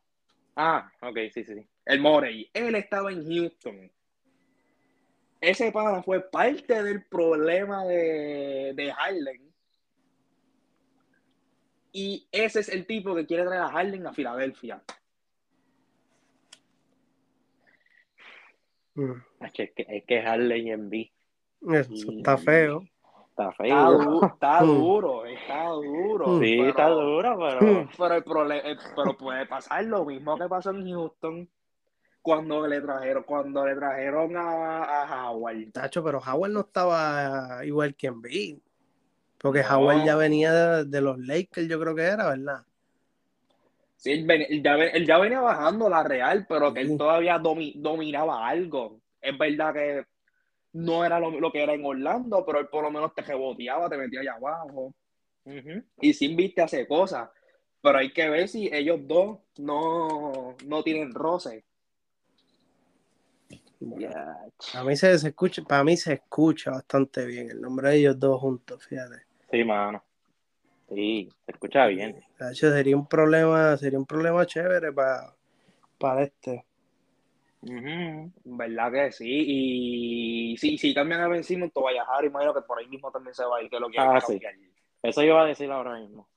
[SPEAKER 1] Ah, ok, sí, sí, sí.
[SPEAKER 3] El Morey. Él estaba en Houston. Ese pana fue parte del problema de, de Harden. Y ese es el tipo que quiere traer a Harden a Filadelfia.
[SPEAKER 2] Mm.
[SPEAKER 1] Es que, es que Harley en B.
[SPEAKER 2] Eso está feo.
[SPEAKER 1] Está
[SPEAKER 3] Está,
[SPEAKER 1] feo.
[SPEAKER 3] du- está
[SPEAKER 2] Mm.
[SPEAKER 3] duro, está duro.
[SPEAKER 1] Sí,
[SPEAKER 3] pero,
[SPEAKER 1] está duro, pero.
[SPEAKER 2] Mm.
[SPEAKER 3] Pero, el problema, pero puede pasar lo mismo que pasó en Houston cuando le trajeron, cuando le trajeron a, a Howard.
[SPEAKER 2] Tacho, pero Howard no estaba igual que Embiid. Porque
[SPEAKER 3] No.
[SPEAKER 2] Howard ya venía de, de los Lakers, yo creo que era, ¿verdad?
[SPEAKER 3] Sí, él, ven- él ya, ven- él ya venía bajando la Real, pero que
[SPEAKER 2] Sí.
[SPEAKER 3] él todavía domi- dominaba algo. Es verdad que no era lo, lo que era en Orlando, pero él por lo menos te reboteaba, te metía allá abajo.
[SPEAKER 1] Ujú.
[SPEAKER 3] Y sí viste hace cosas. Pero hay que ver si ellos dos no, no tienen roce.
[SPEAKER 2] A mí se, se escucha, para mí se escucha bastante bien el nombre de ellos dos juntos, fíjate.
[SPEAKER 1] Sí, mano. Sí, se escucha bien.
[SPEAKER 2] Tacho, sería un problema, sería un problema chévere para, para este.
[SPEAKER 3] ¿Verdad que sí? Y si, si cambian a Ben Simmons, te vaya a dejar, imagino que por ahí mismo también se va a ir, que lo quieren
[SPEAKER 1] Ah, sí. Eso iba a decir ahora mismo.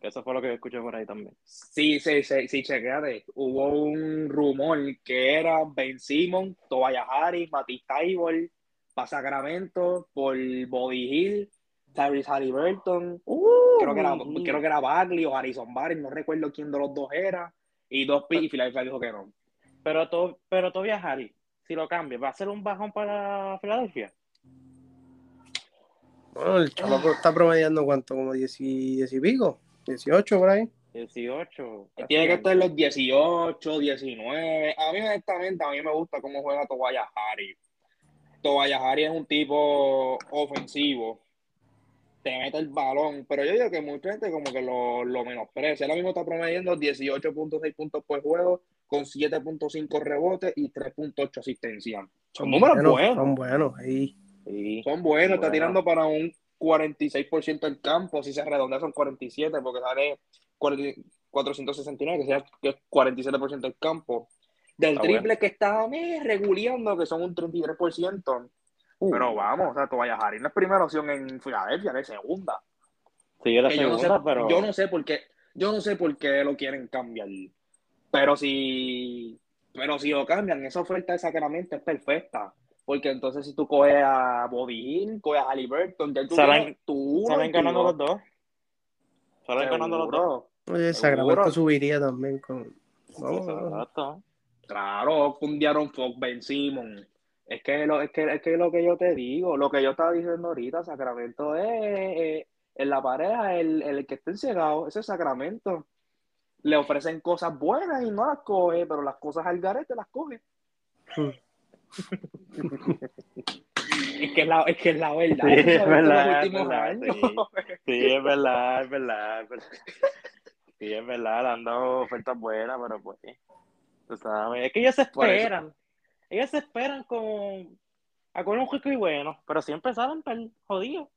[SPEAKER 1] Que eso fue lo que escuché por ahí también.
[SPEAKER 3] Sí, sí, sí, sí, chequeate. Hubo un rumor que era Ben Simmons, Tobias Harris, Matisse Taibol, para Sacramento, por Bobby Hill, Tyrese Halliburton, creo que era, creo que era Bagley o Harrison Barnes, no recuerdo quién de los dos era, y dos picks, y Philadelphia dijo que no.
[SPEAKER 1] Pero, to, pero todavía Harry, si lo cambia, ¿va a ser un bajón para Filadelfia?
[SPEAKER 2] Bueno, el chamaco está promediando cuánto, como 10 y, 10 y pico, 18 por ahí.
[SPEAKER 1] 18.
[SPEAKER 3] Tiene que estar en los 18, 19. A mí, honestamente, a mí me gusta cómo juega. Tobias Harris es un tipo ofensivo. te mete el balón. Pero yo digo que mucha gente como que lo, lo menosprecia. Ahora mismo está promediando 18.6 puntos por juego, con 7.5 rebotes y 3.8 asistencias. Son números buenos.
[SPEAKER 2] Son buenos, ahí.
[SPEAKER 1] Sí.
[SPEAKER 3] Son buenos, está tirando para un 46% del campo, si se redondea son 47, porque sale 40 469, que sea que es 47% del campo. Del
[SPEAKER 1] Está
[SPEAKER 3] triple que está me, regulando, que son un 33%.
[SPEAKER 1] Uh.
[SPEAKER 3] Pero vamos, o sea, Tobias Harris no es primera opción en Filadelfia, es segunda.
[SPEAKER 1] Sigue la
[SPEAKER 3] Que yo, no
[SPEAKER 1] segunda,
[SPEAKER 3] sé,
[SPEAKER 1] pero.
[SPEAKER 3] yo no sé por qué, yo no sé por qué lo quieren cambiar. Pero si, pero si lo cambian, esa oferta de Sacramento es perfecta. Porque entonces si tú coges a Bobby Hill, coges a Halliburton, ya tú
[SPEAKER 1] Salen-
[SPEAKER 3] uno
[SPEAKER 1] Salen ganando
[SPEAKER 3] dos.
[SPEAKER 1] los dos. Salen ganando los dos.
[SPEAKER 2] Oye. Sacramento subiría también con. Vamos, vamos.
[SPEAKER 1] Exacto.
[SPEAKER 3] Claro, fundaron Fox, Ben Simon. Es que, lo, es, que, es que lo que yo te digo, lo que yo estaba diciendo ahorita, Sacramento es, eh, en la pareja, el, el que esté cegado, ese es Sacramento. Le ofrecen cosas buenas y no las coge, pero las cosas al garete las coge.
[SPEAKER 2] Hmm.
[SPEAKER 3] Es que es la, es que es la verdad.
[SPEAKER 1] Sí, es verdad, es verdad. Sí, es verdad, es verdad. es verdad. Sí, es verdad, le han dado ofertas buenas, pero pues. tú sabes, Es que ellos se esperan. Ellos se esperan con. A coger un rico y bueno, pero siempre salen per- jodidos.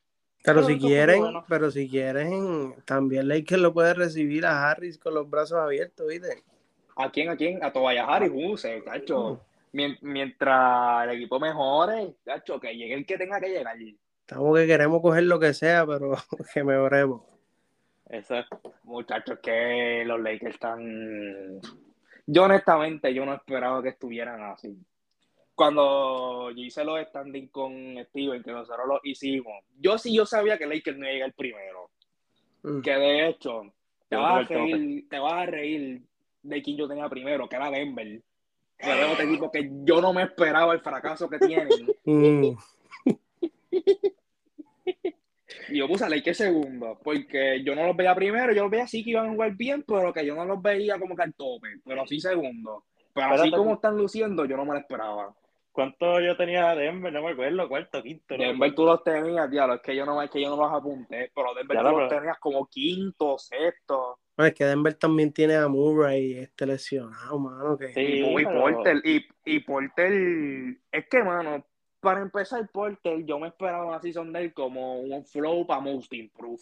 [SPEAKER 2] Pero
[SPEAKER 1] Pero
[SPEAKER 2] si quieren,
[SPEAKER 1] bueno.
[SPEAKER 2] pero si quieren, también Lakers lo puede recibir a Harris con los brazos abiertos, ¿viste?
[SPEAKER 3] ¿A quién? ¿A quién? A Tobias Harris, uh, se, cacho. Mien- Mientras el equipo mejore, cacho, que llegue el que tenga que llegar.
[SPEAKER 2] Estamos que queremos coger lo que sea, pero que mejoremos.
[SPEAKER 1] Exacto.
[SPEAKER 3] Muchachos, que los Lakers están. Yo, honestamente, yo no esperaba que estuvieran así. Cuando yo hice los standings con Steven, que nosotros los hicimos, yo sí yo sabía que Lakers no iba a llegar primero.
[SPEAKER 2] Mm.
[SPEAKER 3] Que de hecho, te vas, a reír, te vas a reír de quién yo tenía primero, que era Denver. Era otro equipo que yo no me esperaba el fracaso que tienen.
[SPEAKER 2] Mm.
[SPEAKER 3] Y yo puse a Lakers segundo, porque yo no los veía primero, yo los veía así que iban a jugar bien, pero que yo no los veía como que al tope, pero sí segundo. Pero así
[SPEAKER 1] Espérate.
[SPEAKER 3] como están luciendo, yo no me lo esperaba.
[SPEAKER 1] ¿Cuánto yo tenía de Denver? No me acuerdo, cuarto, quinto. ¿no?
[SPEAKER 3] Denver tú los tenías, diablo, es que yo no, es que yo no los apunté, pero Denver
[SPEAKER 1] Ya
[SPEAKER 3] tú
[SPEAKER 1] lo-
[SPEAKER 3] los tenías como quinto, sexto.
[SPEAKER 2] Bueno, es que Denver también tiene a Murray este lesionado, mano. Que...
[SPEAKER 1] Sí.
[SPEAKER 3] y,
[SPEAKER 1] pero-
[SPEAKER 3] Porter, y, y Porter, es que, mano, para empezar, Porter, yo me esperaba una season de él como un flow para Most Improve.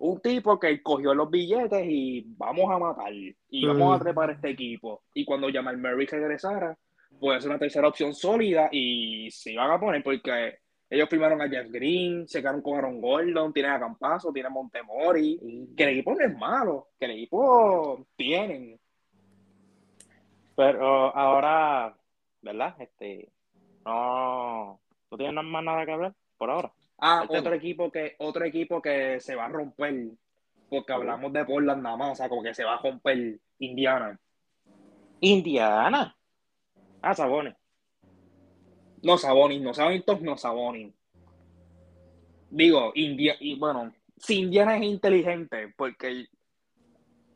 [SPEAKER 3] Un tipo que cogió los billetes y vamos a matar. Y vamos a
[SPEAKER 2] Mm.
[SPEAKER 3] trepar este equipo. Y cuando Jamal Murray regresara, puede ser una tercera opción sólida y se iban a poner porque ellos firmaron a Jeff Green, se quedaron con Aaron Gordon, tienen a Campazo, tienen a Montemori. Que el equipo no es malo, que el equipo tienen.
[SPEAKER 1] Pero ahora, ¿verdad? Este, no, no tienes más nada que hablar por ahora.
[SPEAKER 3] Ah,
[SPEAKER 1] El tema.
[SPEAKER 3] otro equipo que otro equipo que se va a romper, porque hablamos de Portland nada más, o sea, como que se va a romper Indiana.
[SPEAKER 1] Indiana. Ah, Sabones.
[SPEAKER 3] No Sabonis, no Sabonis, no Sabonis. Digo, India, y bueno, si Indiana es inteligente, porque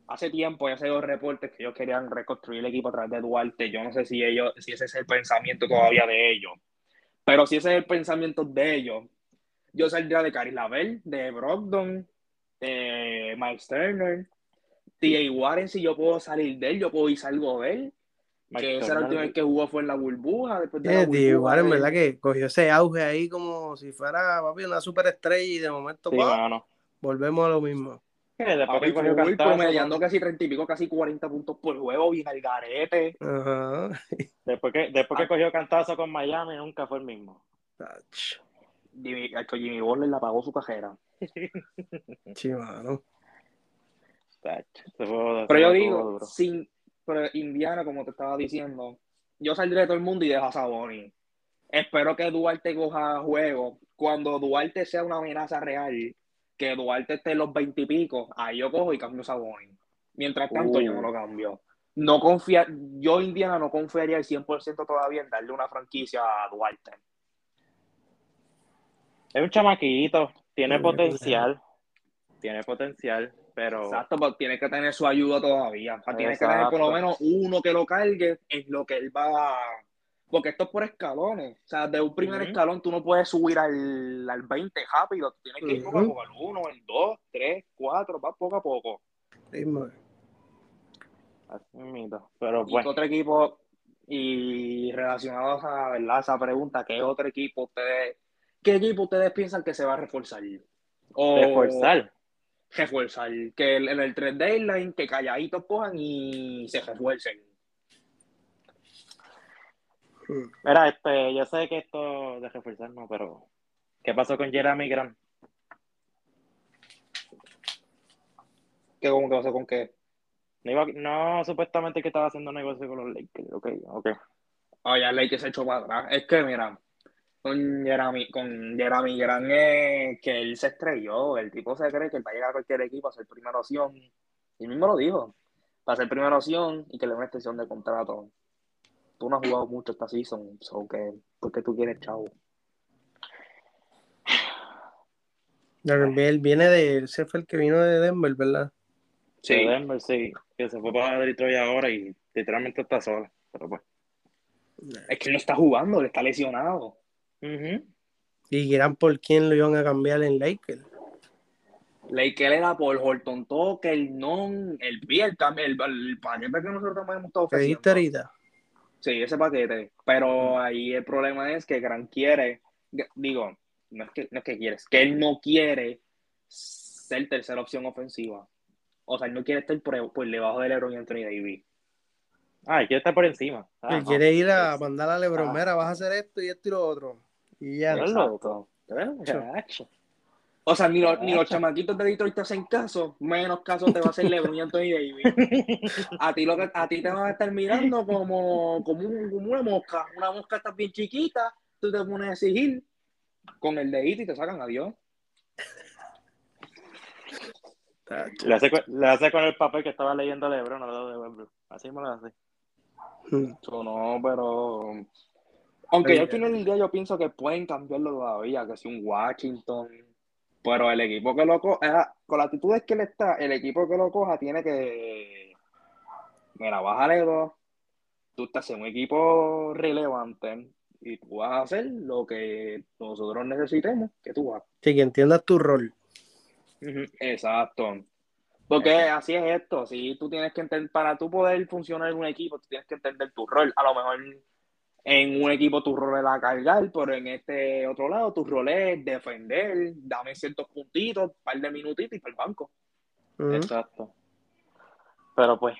[SPEAKER 3] hace tiempo ya se dio reportes que ellos querían reconstruir el equipo a través de Duarte. Yo no sé si ellos, si ese es el pensamiento todavía de ellos. Pero si ese es el pensamiento de ellos, yo saldría de Caris Lavelle, de Brogdon, de Miles Turner, T.A. Warren, si yo puedo salir de él, yo puedo ir salgo de él. Que esa era la última vez que jugó fue en la burbuja. Después de la
[SPEAKER 2] Eh, tío, igual, en
[SPEAKER 3] burbuja,
[SPEAKER 2] verdad que cogió ese auge ahí como si fuera papi, una superestrella y de momento
[SPEAKER 1] Sí,
[SPEAKER 2] ¡pah!
[SPEAKER 1] mano.
[SPEAKER 2] volvemos a lo mismo.
[SPEAKER 1] Que después
[SPEAKER 3] Papi,
[SPEAKER 1] que cogió cantazo,
[SPEAKER 3] promediando casi 30 y pico, casi 40 puntos por juego, bien al garete.
[SPEAKER 2] Ajá.
[SPEAKER 1] después que, después que
[SPEAKER 3] Ah.
[SPEAKER 1] cogió cantazo con Miami, nunca fue el mismo.
[SPEAKER 2] Ach,
[SPEAKER 3] Jimmy, Jimmy Butler la pagó su cajera.
[SPEAKER 2] Sí, mano.
[SPEAKER 1] Tacho, se fue- se
[SPEAKER 3] Pero yo digo, sin, pero Indiana, como te estaba diciendo, yo saldré de todo el mundo y dejo a Sabonis. Espero que Duarte coja juego. Cuando Duarte sea una amenaza real, que Duarte esté en los 20 y pico, ahí yo cojo y cambio a Sabonis. Mientras tanto,
[SPEAKER 1] Uh.
[SPEAKER 3] yo no lo cambio. No confía, yo Indiana no confiaría el 100% todavía en darle una franquicia a Duarte.
[SPEAKER 1] Es un chamaquito, tiene potencial. Tiene potencial, pero
[SPEAKER 3] Exacto, pero tiene que tener su ayuda todavía. O sea, tiene que tener por lo menos uno que lo cargue en lo que él va Porque esto es por escalones. O sea, de un primer escalón tú no puedes subir al, al 20 rápido. Tú tienes que ir poco a poco al 1, el 2, 3, 4, va poco a poco.
[SPEAKER 2] Mismo.
[SPEAKER 1] Así mismito. Pero
[SPEAKER 3] ¿Y
[SPEAKER 1] pues,
[SPEAKER 3] otro equipo? Y relacionado a ¿verdad? esa pregunta, ¿qué otro equipo ustedes, qué equipo ustedes piensan que se va a reforzar? O
[SPEAKER 1] reforzar.
[SPEAKER 3] Reforzar. Que en el 3 deadline, que calladitos cojan y se refuercen.
[SPEAKER 2] Mm.
[SPEAKER 1] Mira, este, yo sé que esto de reforzar no, pero ¿qué pasó con Jeremy Grant?
[SPEAKER 3] ¿Qué cómo que pasó con qué?
[SPEAKER 1] No, iba- no, supuestamente que estaba haciendo negocio con los Lakers. Ok, ok.
[SPEAKER 3] Ah, ya Ley que se echó para atrás. Es que, mira, con Jeremy, con Jeremy Grant es que él se estrelló. El tipo se cree que él va a llegar a cualquier equipo a ser primera opción. Y él mismo lo dijo. Va a ser primera opción y que le dé una extensión de contrato. Tú no has jugado mucho esta season, so que, ¿por qué tú quieres, chavo?
[SPEAKER 2] Él viene de, ese fue el que vino de Denver, ¿verdad?
[SPEAKER 1] De Denver, sí, que se fue para Detroit ahora y literalmente está sola. Pero pues.
[SPEAKER 3] Es que él no está jugando, él está lesionado.
[SPEAKER 1] Ujú.
[SPEAKER 2] Y eran por quién lo iban a cambiar en Lakers.
[SPEAKER 3] Laker era por Horton Tucker, el non, el pie, el, el, el paquete que nosotros también hemos estado
[SPEAKER 2] ¿Qué dijiste
[SPEAKER 3] ofreciendo.
[SPEAKER 2] ahorita?
[SPEAKER 3] Sí, ese paquete. Pero ahí el problema es que Gran quiere, digo, no es que, no es que quieres, que él no quiere ser tercera opción ofensiva. O sea, él no quiere estar por, por debajo de LeBron y Anthony Davis.
[SPEAKER 1] Ah, y quiere estar por encima. Ah,
[SPEAKER 2] Él
[SPEAKER 1] no.
[SPEAKER 2] quiere ir a
[SPEAKER 1] Es-
[SPEAKER 2] mandar a Lebron,
[SPEAKER 1] Ah.
[SPEAKER 2] mira, vas a hacer esto y esto y lo otro. Y ya.
[SPEAKER 1] es loco.
[SPEAKER 3] O sea, ni los, ni los chamaquitos de Detroit te hacen caso, menos caso te va a hacer LeBron y Anthony Davis. A ti, lo que, a ti te van a estar mirando como, como, un- como una mosca. Una mosca está bien chiquita, tú te pones a exigir con el dedito y te sacan adiós.
[SPEAKER 1] Le hace, con- le hace con el papel que estaba leyendo LeBron de Westbrook. Así me lo hace.
[SPEAKER 2] Mm.
[SPEAKER 3] Eso no, pero. Aunque yo al final del día yo pienso que pueden cambiarlo todavía, que si un Washington. Pero el equipo que lo coja, con las actitudes que él está, el equipo que lo coja tiene que. Mira, bájale dos. Tú estás en un equipo relevante y tú vas a hacer lo que nosotros necesitemos que tú hagas.
[SPEAKER 2] Sí, que entiendas tu rol.
[SPEAKER 3] Exacto. Porque así es esto, si tú tienes que entender, para tú poder funcionar en un equipo, tú tienes que entender tu rol. A lo mejor en un equipo tu rol es la cargar, pero en este otro lado tu rol es defender, dame ciertos puntitos, un par de minutitos y para el banco.
[SPEAKER 1] Exacto. Pero pues.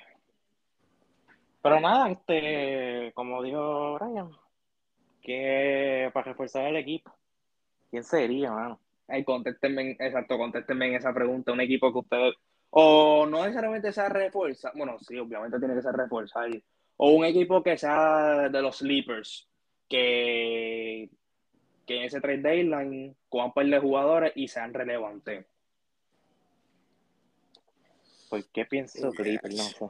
[SPEAKER 1] Pero nada, este, como dijo Brian, que para reforzar el equipo, ¿quién sería, mano?
[SPEAKER 3] Ay, contéstenme, exacto, contéstenme en esa pregunta, un equipo que ustedes, o no necesariamente sea refuerza, bueno, sí, obviamente tiene que ser reforzar, o un equipo que sea de los sleepers, que, que en ese trade deadline cojan par de jugadores y sean relevantes.
[SPEAKER 1] ¿Por qué pienso Clippers? No sé.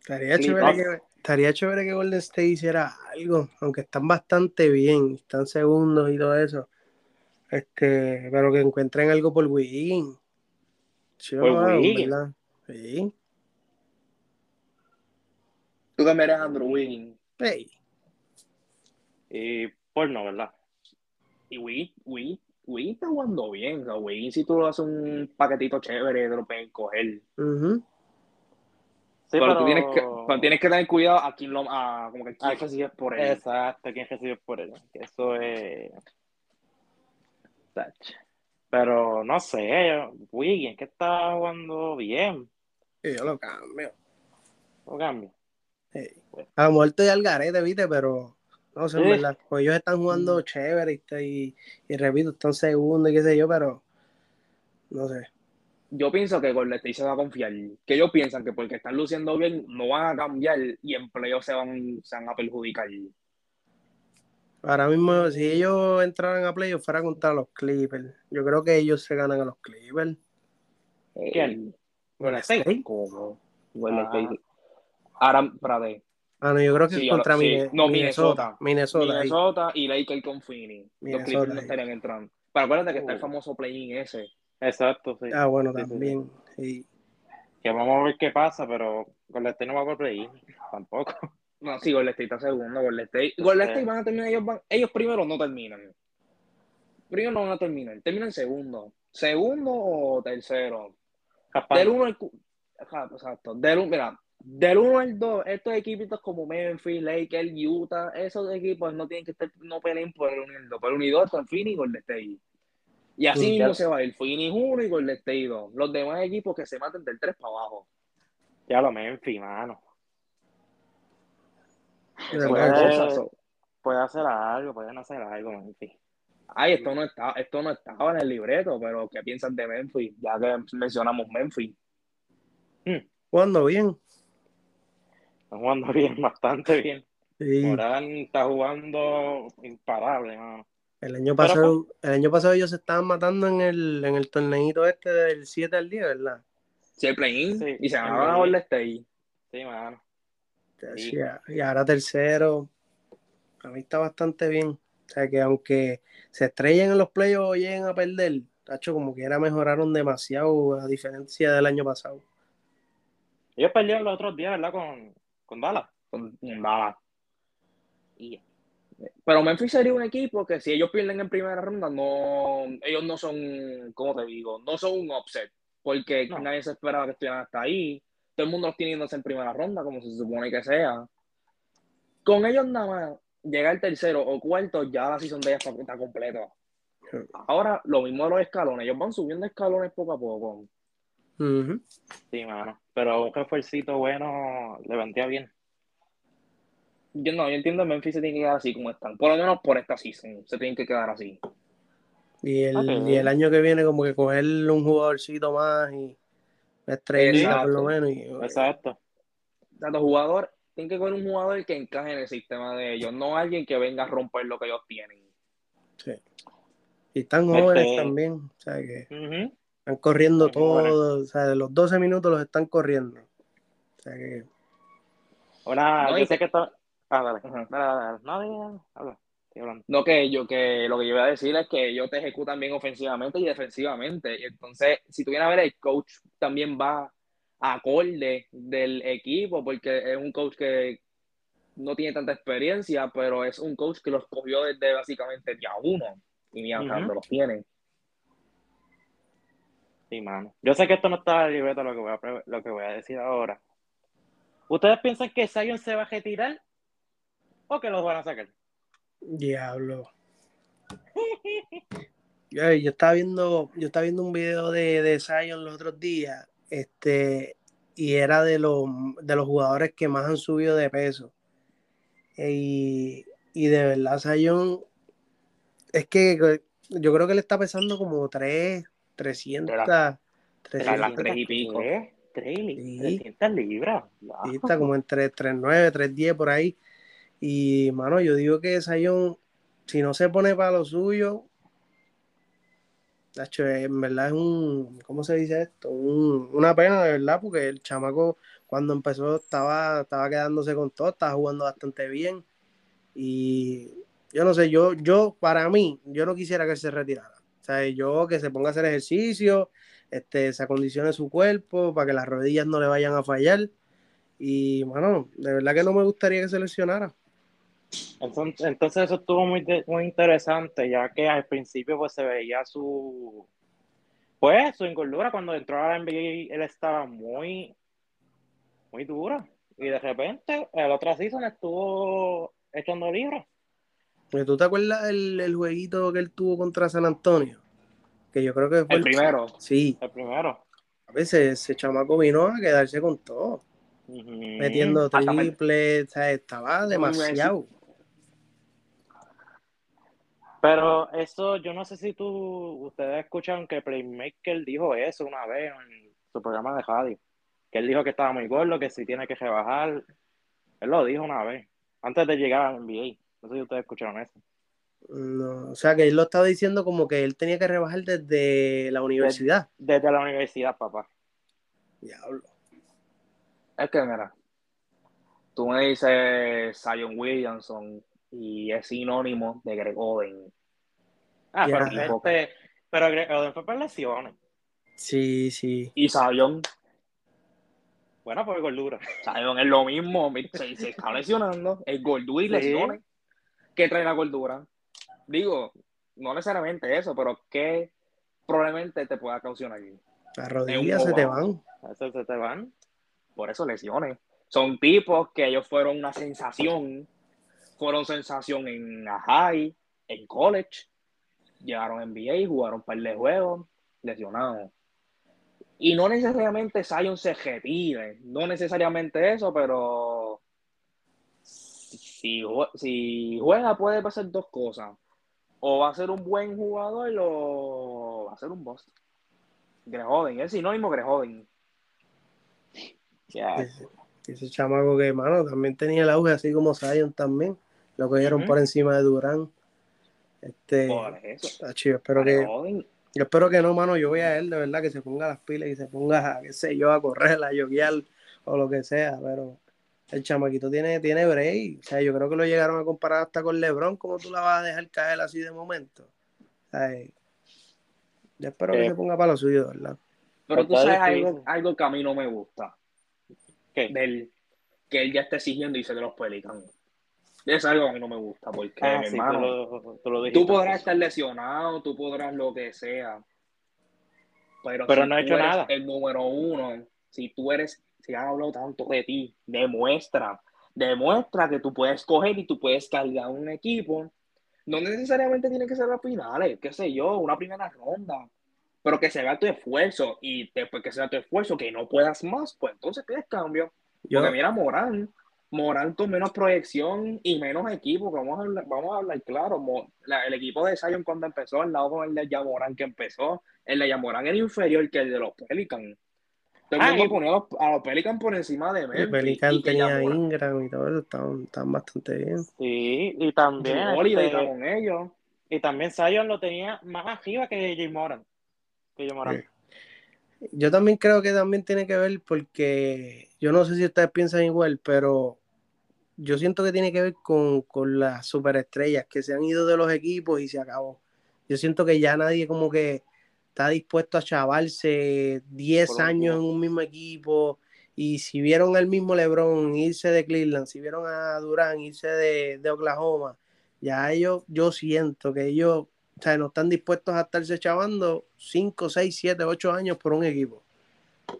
[SPEAKER 2] Estaría chévere, que, estaría chévere que Golden State hiciera algo, aunque están bastante bien, están segundos y todo eso. Este, pero que encuentren algo por Wiggins. Sí,
[SPEAKER 1] Por Wiggins.
[SPEAKER 2] Sí.
[SPEAKER 3] Tú también eres Andrew Wiggins.
[SPEAKER 2] Ey,
[SPEAKER 1] Y porno, ¿verdad?
[SPEAKER 3] Y Wiggins, Wiggins, Wiggins está jugando bien. O sea, Wiggins, si tú haces un paquetito chévere, te lo pueden coger.
[SPEAKER 1] Sí,
[SPEAKER 3] pero, tú tienes que, pero tienes que tener cuidado a quién lo, a, como que quién
[SPEAKER 1] Ah,
[SPEAKER 3] recibes por él.
[SPEAKER 1] Exacto, ¿quién recibe por él? Eso es. Pero no sé, Wiggins, que está jugando bien.
[SPEAKER 2] Y yo lo cambio.
[SPEAKER 1] No cambia.
[SPEAKER 2] Ey. A lo mejor estoy al garete, viste, pero no sé,
[SPEAKER 1] Sí.
[SPEAKER 2] verdad. Pues ellos están jugando chévere y, está- y, y repito, están segundos y qué sé yo, pero no sé.
[SPEAKER 3] Yo pienso que Golden State se va a confiar. Que ellos piensan que porque están luciendo bien, no van a cambiar y en playoffs se van, se van a perjudicar.
[SPEAKER 2] Ahora mismo, si ellos entraran a playoff, fuera contra los Clippers. Yo creo que ellos se ganan a los Clippers.
[SPEAKER 1] ¿Quién? Golden State.
[SPEAKER 2] State.
[SPEAKER 3] ¿Cómo? Golden
[SPEAKER 1] Ah.
[SPEAKER 3] State. Ahora, espérate.
[SPEAKER 2] Ah, no, yo creo que
[SPEAKER 3] Sí,
[SPEAKER 2] es
[SPEAKER 3] lo-
[SPEAKER 2] contra
[SPEAKER 3] sí.
[SPEAKER 2] Mine-
[SPEAKER 3] No,
[SPEAKER 2] Minnesota. Minnesota. ahí.
[SPEAKER 3] Minnesota y Lakers con Phoenix. Los
[SPEAKER 2] Minnesota,
[SPEAKER 3] Clippers no estarían entrando. Pero acuérdate que está el
[SPEAKER 1] Uh.
[SPEAKER 3] famoso play-in ese.
[SPEAKER 1] Exacto, sí.
[SPEAKER 2] Ah, bueno,
[SPEAKER 1] Sí, sí, sí.
[SPEAKER 2] también. sí.
[SPEAKER 1] Que vamos a ver qué pasa, pero Golden State no va por play tampoco.
[SPEAKER 3] No, sí, Golden State está segundo. Golden State, Golden State van a terminar, ellos, van, ellos primero no terminan. Primero no van a terminar, terminan segundo. Segundo o tercero. Del 1 al. Exacto. Del, mira, del 1 al 2, estos equipitos como Memphis, Lakers, Utah, esos equipos no tienen que estar, no peleen por el 1 y el 2. Por el 1 y 2 están Phoenix y Golden State. Y así mismo se va a ir Phoenix 1 y Golden State 2. Los demás equipos que se maten del 3 para abajo.
[SPEAKER 1] Ya lo Memphis, mano. Puede- Puede hacer algo, pueden hacer algo, Memphis.
[SPEAKER 3] Ay, esto no, está, esto no estaba en el libreto, pero ¿qué piensan de Memphis? Ya que mencionamos Memphis.
[SPEAKER 2] Jugando bien.
[SPEAKER 1] Están jugando bien, bastante bien.
[SPEAKER 2] Sí.
[SPEAKER 1] Morán está jugando imparable, mano.
[SPEAKER 2] El año
[SPEAKER 1] Pero,
[SPEAKER 2] pasado, el año pasado ellos se estaban matando en el, en el torneito este del 7 al 10, ¿verdad?
[SPEAKER 3] Sí, el play-in.
[SPEAKER 1] Sí,
[SPEAKER 3] y se ganaron a. Golden State.
[SPEAKER 1] Sí, mano. Sí.
[SPEAKER 2] Sí, Y ahora tercero. A mí está bastante bien. O sea que aunque se estrellen en los playoffs o lleguen a perder, tacho, como quiera mejoraron demasiado a diferencia del año pasado.
[SPEAKER 1] Ellos perdieron los otros días, ¿verdad? Con, con Dallas.
[SPEAKER 3] Con, con Dallas. Pero Memphis sería un equipo que si ellos pierden en primera ronda, no, ellos no son, ¿cómo te digo? No son un upset, porque
[SPEAKER 1] No.
[SPEAKER 3] nadie se esperaba que estuvieran hasta ahí. Todo el mundo los tiene yéndose en primera ronda, como se supone que sea. Con ellos nada más, llegar tercero o cuarto, ya la season de ellos está, está completa. Ahora, lo mismo de los escalones, ellos van subiendo escalones poco a poco.
[SPEAKER 1] Sí, mano. Pero un refuercito bueno le vendría bien.
[SPEAKER 3] Yo no, yo entiendo que Memphis se tiene que quedar así como están, por lo menos por esta season, se tienen que quedar así.
[SPEAKER 2] Y, el, y el año que viene, como que cogerle un jugadorcito más y una estrella por lo
[SPEAKER 3] Exacto.
[SPEAKER 2] menos. Y,
[SPEAKER 1] Exacto.
[SPEAKER 3] Tanto jugador, tienen que coger un jugador que encaje en el sistema de ellos, no alguien que venga a romper lo que ellos tienen.
[SPEAKER 2] sí. Y están jóvenes
[SPEAKER 1] Este-
[SPEAKER 2] también. O sea que. Están corriendo
[SPEAKER 1] Están jóvenes.
[SPEAKER 2] todo. O sea, de los 12 minutos los están corriendo. O sea que.
[SPEAKER 1] Una,
[SPEAKER 3] No,
[SPEAKER 1] yo
[SPEAKER 3] y
[SPEAKER 1] sé que esto. Ah, dale.
[SPEAKER 3] Ajá.
[SPEAKER 1] Dale, dale, dale. No, dale, dale. Habla. Estoy hablando.
[SPEAKER 3] No que yo que lo que yo iba a decir es que ellos te ejecutan bien ofensivamente y defensivamente. Y entonces, si tú vienes a ver, el coach también va acorde del equipo, porque es un coach que no tiene tanta experiencia, pero es un coach que los cogió desde básicamente día uno y mira dónde los tiene.
[SPEAKER 1] Sí, mano. Yo sé que esto no está en el libreto lo que voy a, lo que voy a decir ahora. ¿Ustedes piensan que Zion se va a retirar o que los van a sacar?
[SPEAKER 2] Diablo. Yo, yo estaba viendo, yo estaba viendo un video de, de Zion los otros días, este, y era de los, de los jugadores que más han subido de peso. Y, y de verdad, Zion, es que yo creo que le está pesando como 3, 300,
[SPEAKER 3] Era las
[SPEAKER 2] 300,
[SPEAKER 3] tres y pico.
[SPEAKER 1] ¿Qué? Tres li-
[SPEAKER 2] Sí.
[SPEAKER 1] 300 libras.
[SPEAKER 2] Sí, está como entre 3.9, 3.10 por ahí. Y, mano, yo digo que Zion, si no se pone para lo suyo, en verdad es un, ¿cómo se dice esto? Un- una pena, de verdad, porque el chamaco cuando empezó estaba, estaba quedándose con todo, estaba jugando bastante bien. Y yo no sé, yo, yo, para mí, yo no quisiera que él se retirara. Sea, yo que se ponga a hacer ejercicio, este, se acondicione su cuerpo para que las rodillas no le vayan a fallar. Y, bueno, de verdad que no me gustaría que se lesionara.
[SPEAKER 1] Entonces, entonces eso estuvo muy, muy interesante, ya que al principio pues se veía su pues su engordura cuando entró a la NBA él estaba muy muy duro y de repente el otro season estuvo echando libras.
[SPEAKER 2] ¿Y ¿Tú te acuerdas el, el jueguito que él tuvo contra San Antonio? Que yo creo que fue
[SPEAKER 3] El primero.
[SPEAKER 2] Sí,
[SPEAKER 1] El primero.
[SPEAKER 2] a veces ese chamaco vino a quedarse con todo,
[SPEAKER 1] Ujú.
[SPEAKER 2] metiendo sea, estaba demasiado.
[SPEAKER 1] Pero eso, yo no sé si tú, ustedes escuchan que Playmaker dijo eso una vez en su programa de radio. Que él dijo que estaba muy gordo, que si tiene que rebajar. Él lo dijo una vez, antes de llegar al NBA. No sé si ustedes escucharon eso.
[SPEAKER 2] No, o sea, que él lo estaba diciendo como que él tenía que rebajar desde la universidad.
[SPEAKER 1] Desde la universidad, papá.
[SPEAKER 2] Diablo.
[SPEAKER 3] Es que, mira, tú me dices Zion Williamson y es sinónimo de Greg Oden.
[SPEAKER 1] Ah, pero este, pero Gre- Oden fue por lesiones.
[SPEAKER 2] Sí, sí.
[SPEAKER 3] Y Zion,
[SPEAKER 1] Bueno, pues gordura.
[SPEAKER 3] Zion es lo mismo, se, se está lesionando, es gordura y lesiones. ¿Qué trae la gordura? Digo, no necesariamente eso, pero ¿qué probablemente te pueda causar
[SPEAKER 2] Las rodillas se te van.
[SPEAKER 1] Se te van.
[SPEAKER 3] Por eso lesiones. Son tipos que ellos fueron una sensación, fueron sensación en high, en college, llegaron NBA, jugaron un par de juegos, lesionados. Y no necesariamente Zion se retire, no necesariamente eso, pero si, si juega puede pasar dos cosas. O va a ser un buen jugador o va a ser un boss. Greg Oden, es sinónimo Greg Oden.
[SPEAKER 1] Ya.
[SPEAKER 2] Ese, ese chamaco que, mano, también tenía el auge así como Zion también. Lo cogieron
[SPEAKER 3] Ujú.
[SPEAKER 2] por encima de Durán. Este,
[SPEAKER 3] Por eso.
[SPEAKER 2] yo espero que, yo espero que no, mano. Yo voy a él, de verdad, que se ponga las pilas y se ponga, qué sé yo, a correr, a yoguear o lo que sea. Pero el chamaquito tiene, tiene break. O sea, yo creo que lo llegaron a comparar hasta con LeBron. ¿Cómo tú la vas a dejar caer así de momento? Sea, eh, yo espero que
[SPEAKER 1] Eh.
[SPEAKER 2] se ponga para lo suyo, ¿verdad?
[SPEAKER 3] Pero tú sabes algo, algo que a mí no me gusta.
[SPEAKER 1] ¿Qué?
[SPEAKER 3] Del, que él ya esté exigiendo irse de los Pelicans. Eso es algo que a mí no me gusta, porque,
[SPEAKER 1] Ah,
[SPEAKER 3] mi
[SPEAKER 1] sí,
[SPEAKER 3] hermano,
[SPEAKER 1] tú lo, tú lo dijiste.
[SPEAKER 3] tú podrás estar lesionado, tú podrás lo que sea. Pero,
[SPEAKER 1] Pero
[SPEAKER 3] si
[SPEAKER 1] no ha hecho nada.
[SPEAKER 3] El número uno, si tú eres, si han hablado tanto de ti, demuestra, demuestra que tú puedes coger y tú puedes cargar un equipo. No necesariamente tiene que ser las finales, qué sé yo, una primera ronda. Pero que se vea tu esfuerzo y después que se vea tu esfuerzo, que no puedas más, pues entonces pides cambio.
[SPEAKER 2] Yo,
[SPEAKER 3] Porque mira, Morán, Morán con menos proyección y menos equipo, vamos a hablar, vamos a hablar claro. El equipo de Zion cuando empezó, al lado con el de Yamorán que empezó, el de Yamorán era inferior que el de los Pelicans.
[SPEAKER 1] Ah, y-
[SPEAKER 3] a los, Pelicans por encima de Memphis.
[SPEAKER 2] Pelican
[SPEAKER 3] y que
[SPEAKER 2] tenía Ingram y todo eso, estaban, estaban bastante bien.
[SPEAKER 1] Sí, y también.
[SPEAKER 3] Holiday
[SPEAKER 1] este,
[SPEAKER 3] está con ellos.
[SPEAKER 1] y también Zion lo tenía más arriba que Jay Moran. Que Jay Moran.
[SPEAKER 2] Sí. Yo también creo que también tiene que ver porque yo no sé si ustedes piensan igual, pero yo siento que tiene que ver con, con las superestrellas que se han ido de los equipos y se acabó. Yo siento que ya nadie como que está dispuesto a chavarse 10
[SPEAKER 1] Por un
[SPEAKER 2] años en un mismo equipo y si vieron al mismo LeBron irse de Cleveland, si vieron a Durán irse de, de Oklahoma, ya ellos, yo siento que ellos o sea, no están dispuestos a estarse chavando 5, 6, 7, 8 años por un equipo. O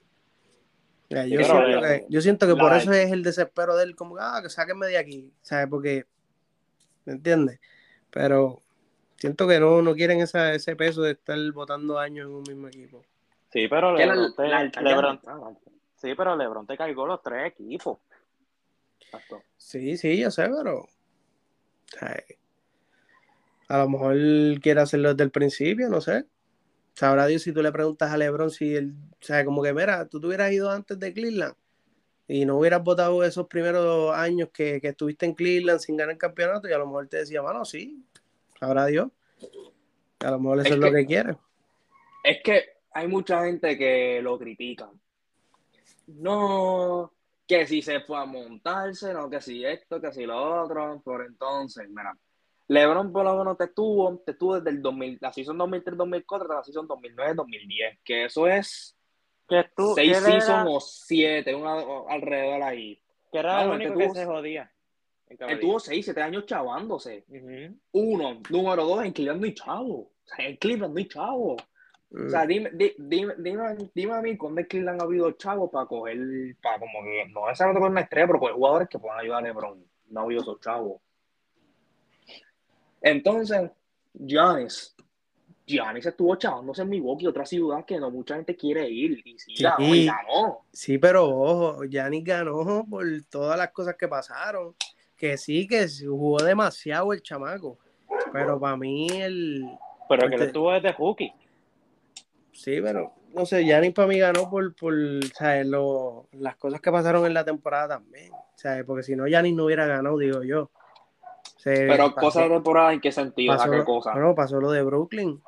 [SPEAKER 2] sea, yo,
[SPEAKER 1] Pero,
[SPEAKER 2] siento
[SPEAKER 1] eh,
[SPEAKER 2] que, yo siento que por eso es el desespero de él, como que, ah, que sáquenme de aquí, ¿sabes? Porque, ¿me entiendes? Pero siento que no, no quieren esa, ese peso de estar votando años en un mismo equipo.
[SPEAKER 1] Sí, pero LeBron, te,
[SPEAKER 3] la
[SPEAKER 1] LeBron- sí, pero LeBron te cargó los tres equipos.
[SPEAKER 3] Exacto.
[SPEAKER 2] Sí, sí, yo sé, pero a lo mejor quiere hacerlo desde el principio, no sé. Sabrá Dios si tú le preguntas a LeBron si él, o sea, como que, mira, tú te hubieras ido antes de Cleveland y no hubieras votado esos primeros años que, que estuviste en Cleveland sin ganar el campeonato y a lo mejor te decía, mano, sí, sabrá Dios. A lo mejor eso
[SPEAKER 3] Es
[SPEAKER 2] es, lo
[SPEAKER 3] que-
[SPEAKER 2] que quiere.
[SPEAKER 3] Es que hay mucha gente que lo critica. No, que si se fue a montarse, no, que si esto, que si lo otro. Por entonces, mira, LeBron por lo menos te tuvo, te tuvo desde el 2000, la season 2003-2004 hasta la season 2009-2010, que eso es
[SPEAKER 1] Que tú, que
[SPEAKER 3] seis seasons o siete, una, alrededor ahí.
[SPEAKER 1] que era el
[SPEAKER 3] Mano,
[SPEAKER 1] único que se jodía. En
[SPEAKER 3] Él tuvo seis, siete años chavándose. Uno, número dos, en Cleveland no hay chavo. O sea, en Cleveland no hay chavo.
[SPEAKER 2] Mm.
[SPEAKER 3] O sea, dime, di- dime, dime, dime a mí cuándo es que le han habido chavos para coger, para como que, no necesariamente con una estrella, pero coger jugadores que puedan ayudar a LeBron. No ha habido esos chavos. Entonces, Giannis. Giannis estuvo chavándose en Milwaukee, otra ciudad que no mucha gente quiere ir. Y sí,
[SPEAKER 2] Sí.
[SPEAKER 3] ganó, y ganó.
[SPEAKER 2] Sí, pero ojo, Giannis ganó por todas las cosas que pasaron. Que sí, que jugó demasiado el chamaco. Pero para mí, el.
[SPEAKER 1] Pero que él
[SPEAKER 2] Este-
[SPEAKER 1] estuvo desde Hookie.
[SPEAKER 2] Sí, pero no sé, Giannis para mí ganó por, por ¿sabes? Lo- las cosas que pasaron en la temporada también. ¿sabes? Porque si no, Giannis no hubiera ganado, digo yo. Se
[SPEAKER 3] Pero
[SPEAKER 2] pasó-
[SPEAKER 3] cosas de temporada, ¿en qué sentido? ¿A
[SPEAKER 2] pasó,
[SPEAKER 3] qué cosa?
[SPEAKER 2] Bueno, pasó lo de Brooklyn.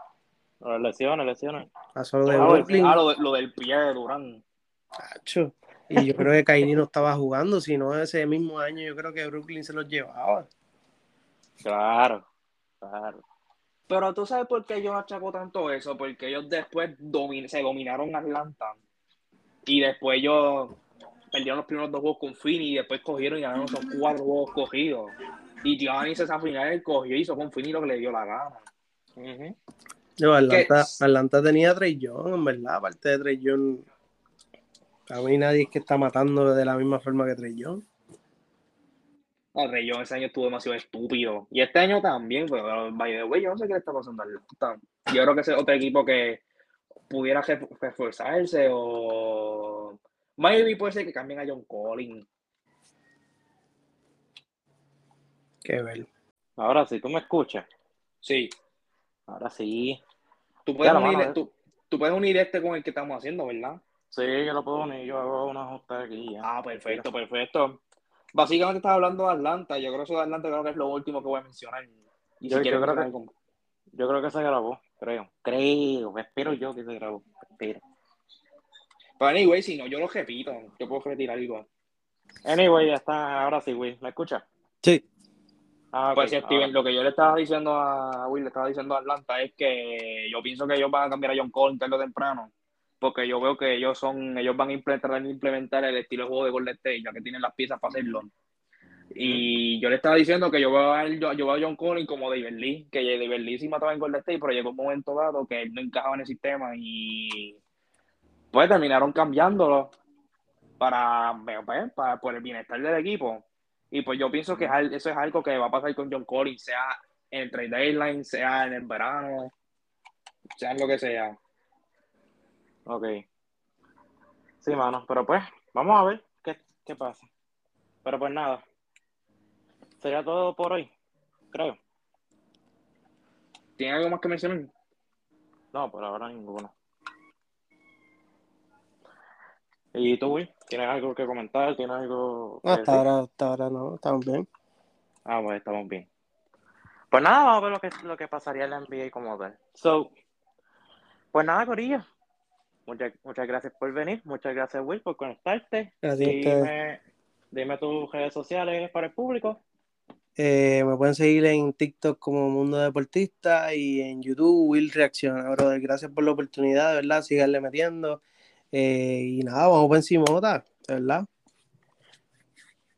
[SPEAKER 1] Las lesiones, lesiones.
[SPEAKER 2] Pasó lo de
[SPEAKER 3] Ah, lo-
[SPEAKER 2] Brooklyn.
[SPEAKER 3] ah, lo, de- lo del pie de Durán.
[SPEAKER 2] Tacho. Y yo creo que Kairi no estaba jugando, sino ese mismo año yo creo que Brooklyn se los llevaba.
[SPEAKER 1] Claro, claro.
[SPEAKER 3] Pero tú sabes por qué yo achaco tanto eso, porque ellos después domin- se dominaron Atlanta. Y después ellos perdieron los primeros dos juegos con Fini y después cogieron y ganaron esos cuatro juegos cogidos. Y Giannis esa final cogió y hizo con Fini lo que le dio la gana.
[SPEAKER 2] Yo, Atlanta, Atlanta, tenía a Trey Young, en verdad, aparte de Trey Young. A mí nadie es que está matando de la misma forma que Trey Young.
[SPEAKER 3] No, Trey Young ese año estuvo demasiado estúpido. Y este año también, pero by the way, yo no sé qué le está pasando. Yo creo que ese es otro equipo que pudiera reforzarse o maybe puede ser que cambien a John Collins.
[SPEAKER 2] Qué ver.
[SPEAKER 1] Ahora sí, ¿tú me escuchas?
[SPEAKER 3] Sí.
[SPEAKER 1] Ahora sí.
[SPEAKER 3] Tú puedes, unir, tú, puedes unir este con el que estamos haciendo, ¿verdad?
[SPEAKER 1] Sí, yo lo puedo unir, yo hago una ajuste aquí ya.
[SPEAKER 3] Ah, perfecto, perfecto. Básicamente estás hablando de Atlanta, yo creo que eso de Atlanta creo que es lo último que voy a mencionar.
[SPEAKER 1] Y yo, creo que, yo creo que se grabó, creo. Creo, espero yo que se grabó, espero.
[SPEAKER 3] Pero anyway, si no, yo lo repito, yo puedo retirar igual.
[SPEAKER 1] Anyway, ya está, ahora sí, güey, ¿me escucha?
[SPEAKER 2] Sí.
[SPEAKER 3] Ah, pues Steven, lo que yo le estaba diciendo a Will, le estaba diciendo a Atlanta es que yo pienso que ellos van a cambiar a John Collins tarde o temprano, porque yo veo que ellos son, ellos van a implementar, implementar el estilo de juego de Golden State, ya que tienen las piezas para hacerlo. Y yo le estaba diciendo que yo veo a, yo, yo a John Collins como David Lee, que David Lee sí mataba en Golden State, pero llegó un momento dado que él no encajaba en el sistema y pues terminaron cambiándolo para, pues, para por el bienestar del equipo y pues yo pienso que eso es algo que va a pasar con John Collins, sea en el trade deadline, sea en el verano, sea en lo que sea.
[SPEAKER 1] Ok. Sí, mano, pero pues, vamos a ver qué, qué pasa. Pero pues nada. Sería todo por hoy, creo.
[SPEAKER 3] ¿Tiene algo más que mencionar?
[SPEAKER 1] No, por ahora ninguno. ¿Y tú, Will? ¿Tienes algo que comentar? ¿Tienes algo
[SPEAKER 2] hasta, ahora, hasta ahora no, estamos bien.
[SPEAKER 1] Ah, pues estamos bien. Pues nada, vamos a ver lo que, lo que pasaría en la NBA como tal. So, pues nada, Corillo. Muchas, muchas gracias por venir. Muchas gracias, Will, por conectarte.
[SPEAKER 2] Gracias
[SPEAKER 1] dime, dime tus redes sociales para el público.
[SPEAKER 2] Eh, me pueden seguir en TikTok como Mundo Deportista y en YouTube Will Reacciona, brother. Gracias por la oportunidad, de verdad. Síganle metiendo. Eh, y nada, vamos por encima, ¿verdad?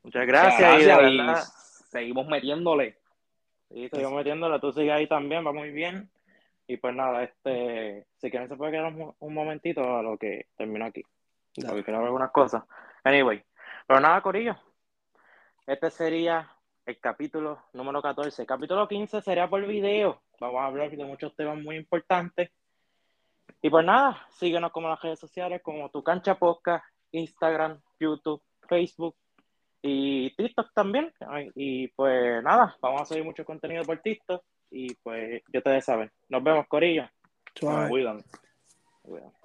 [SPEAKER 1] Muchas gracias,
[SPEAKER 3] y seguimos metiéndole.
[SPEAKER 1] Sí, seguimos metiéndole, tú sigues ahí también, va muy bien. Y pues nada, este, si quieren se puede quedar un, momentito a lo que termino aquí. Porque quiero ver algunas cosas. Anyway, pero nada, Corillo. Este sería el capítulo número 14. capítulo 15 sería por video. Vamos a hablar de muchos temas muy importantes. Y pues nada, síguenos como las redes sociales, como Tu Cancha Podcast, Instagram, YouTube, Facebook y TikTok también. Y pues nada, vamos a subir mucho contenido por TikTok y pues yo te saben. Nos vemos, Corillo.
[SPEAKER 2] Cuídate.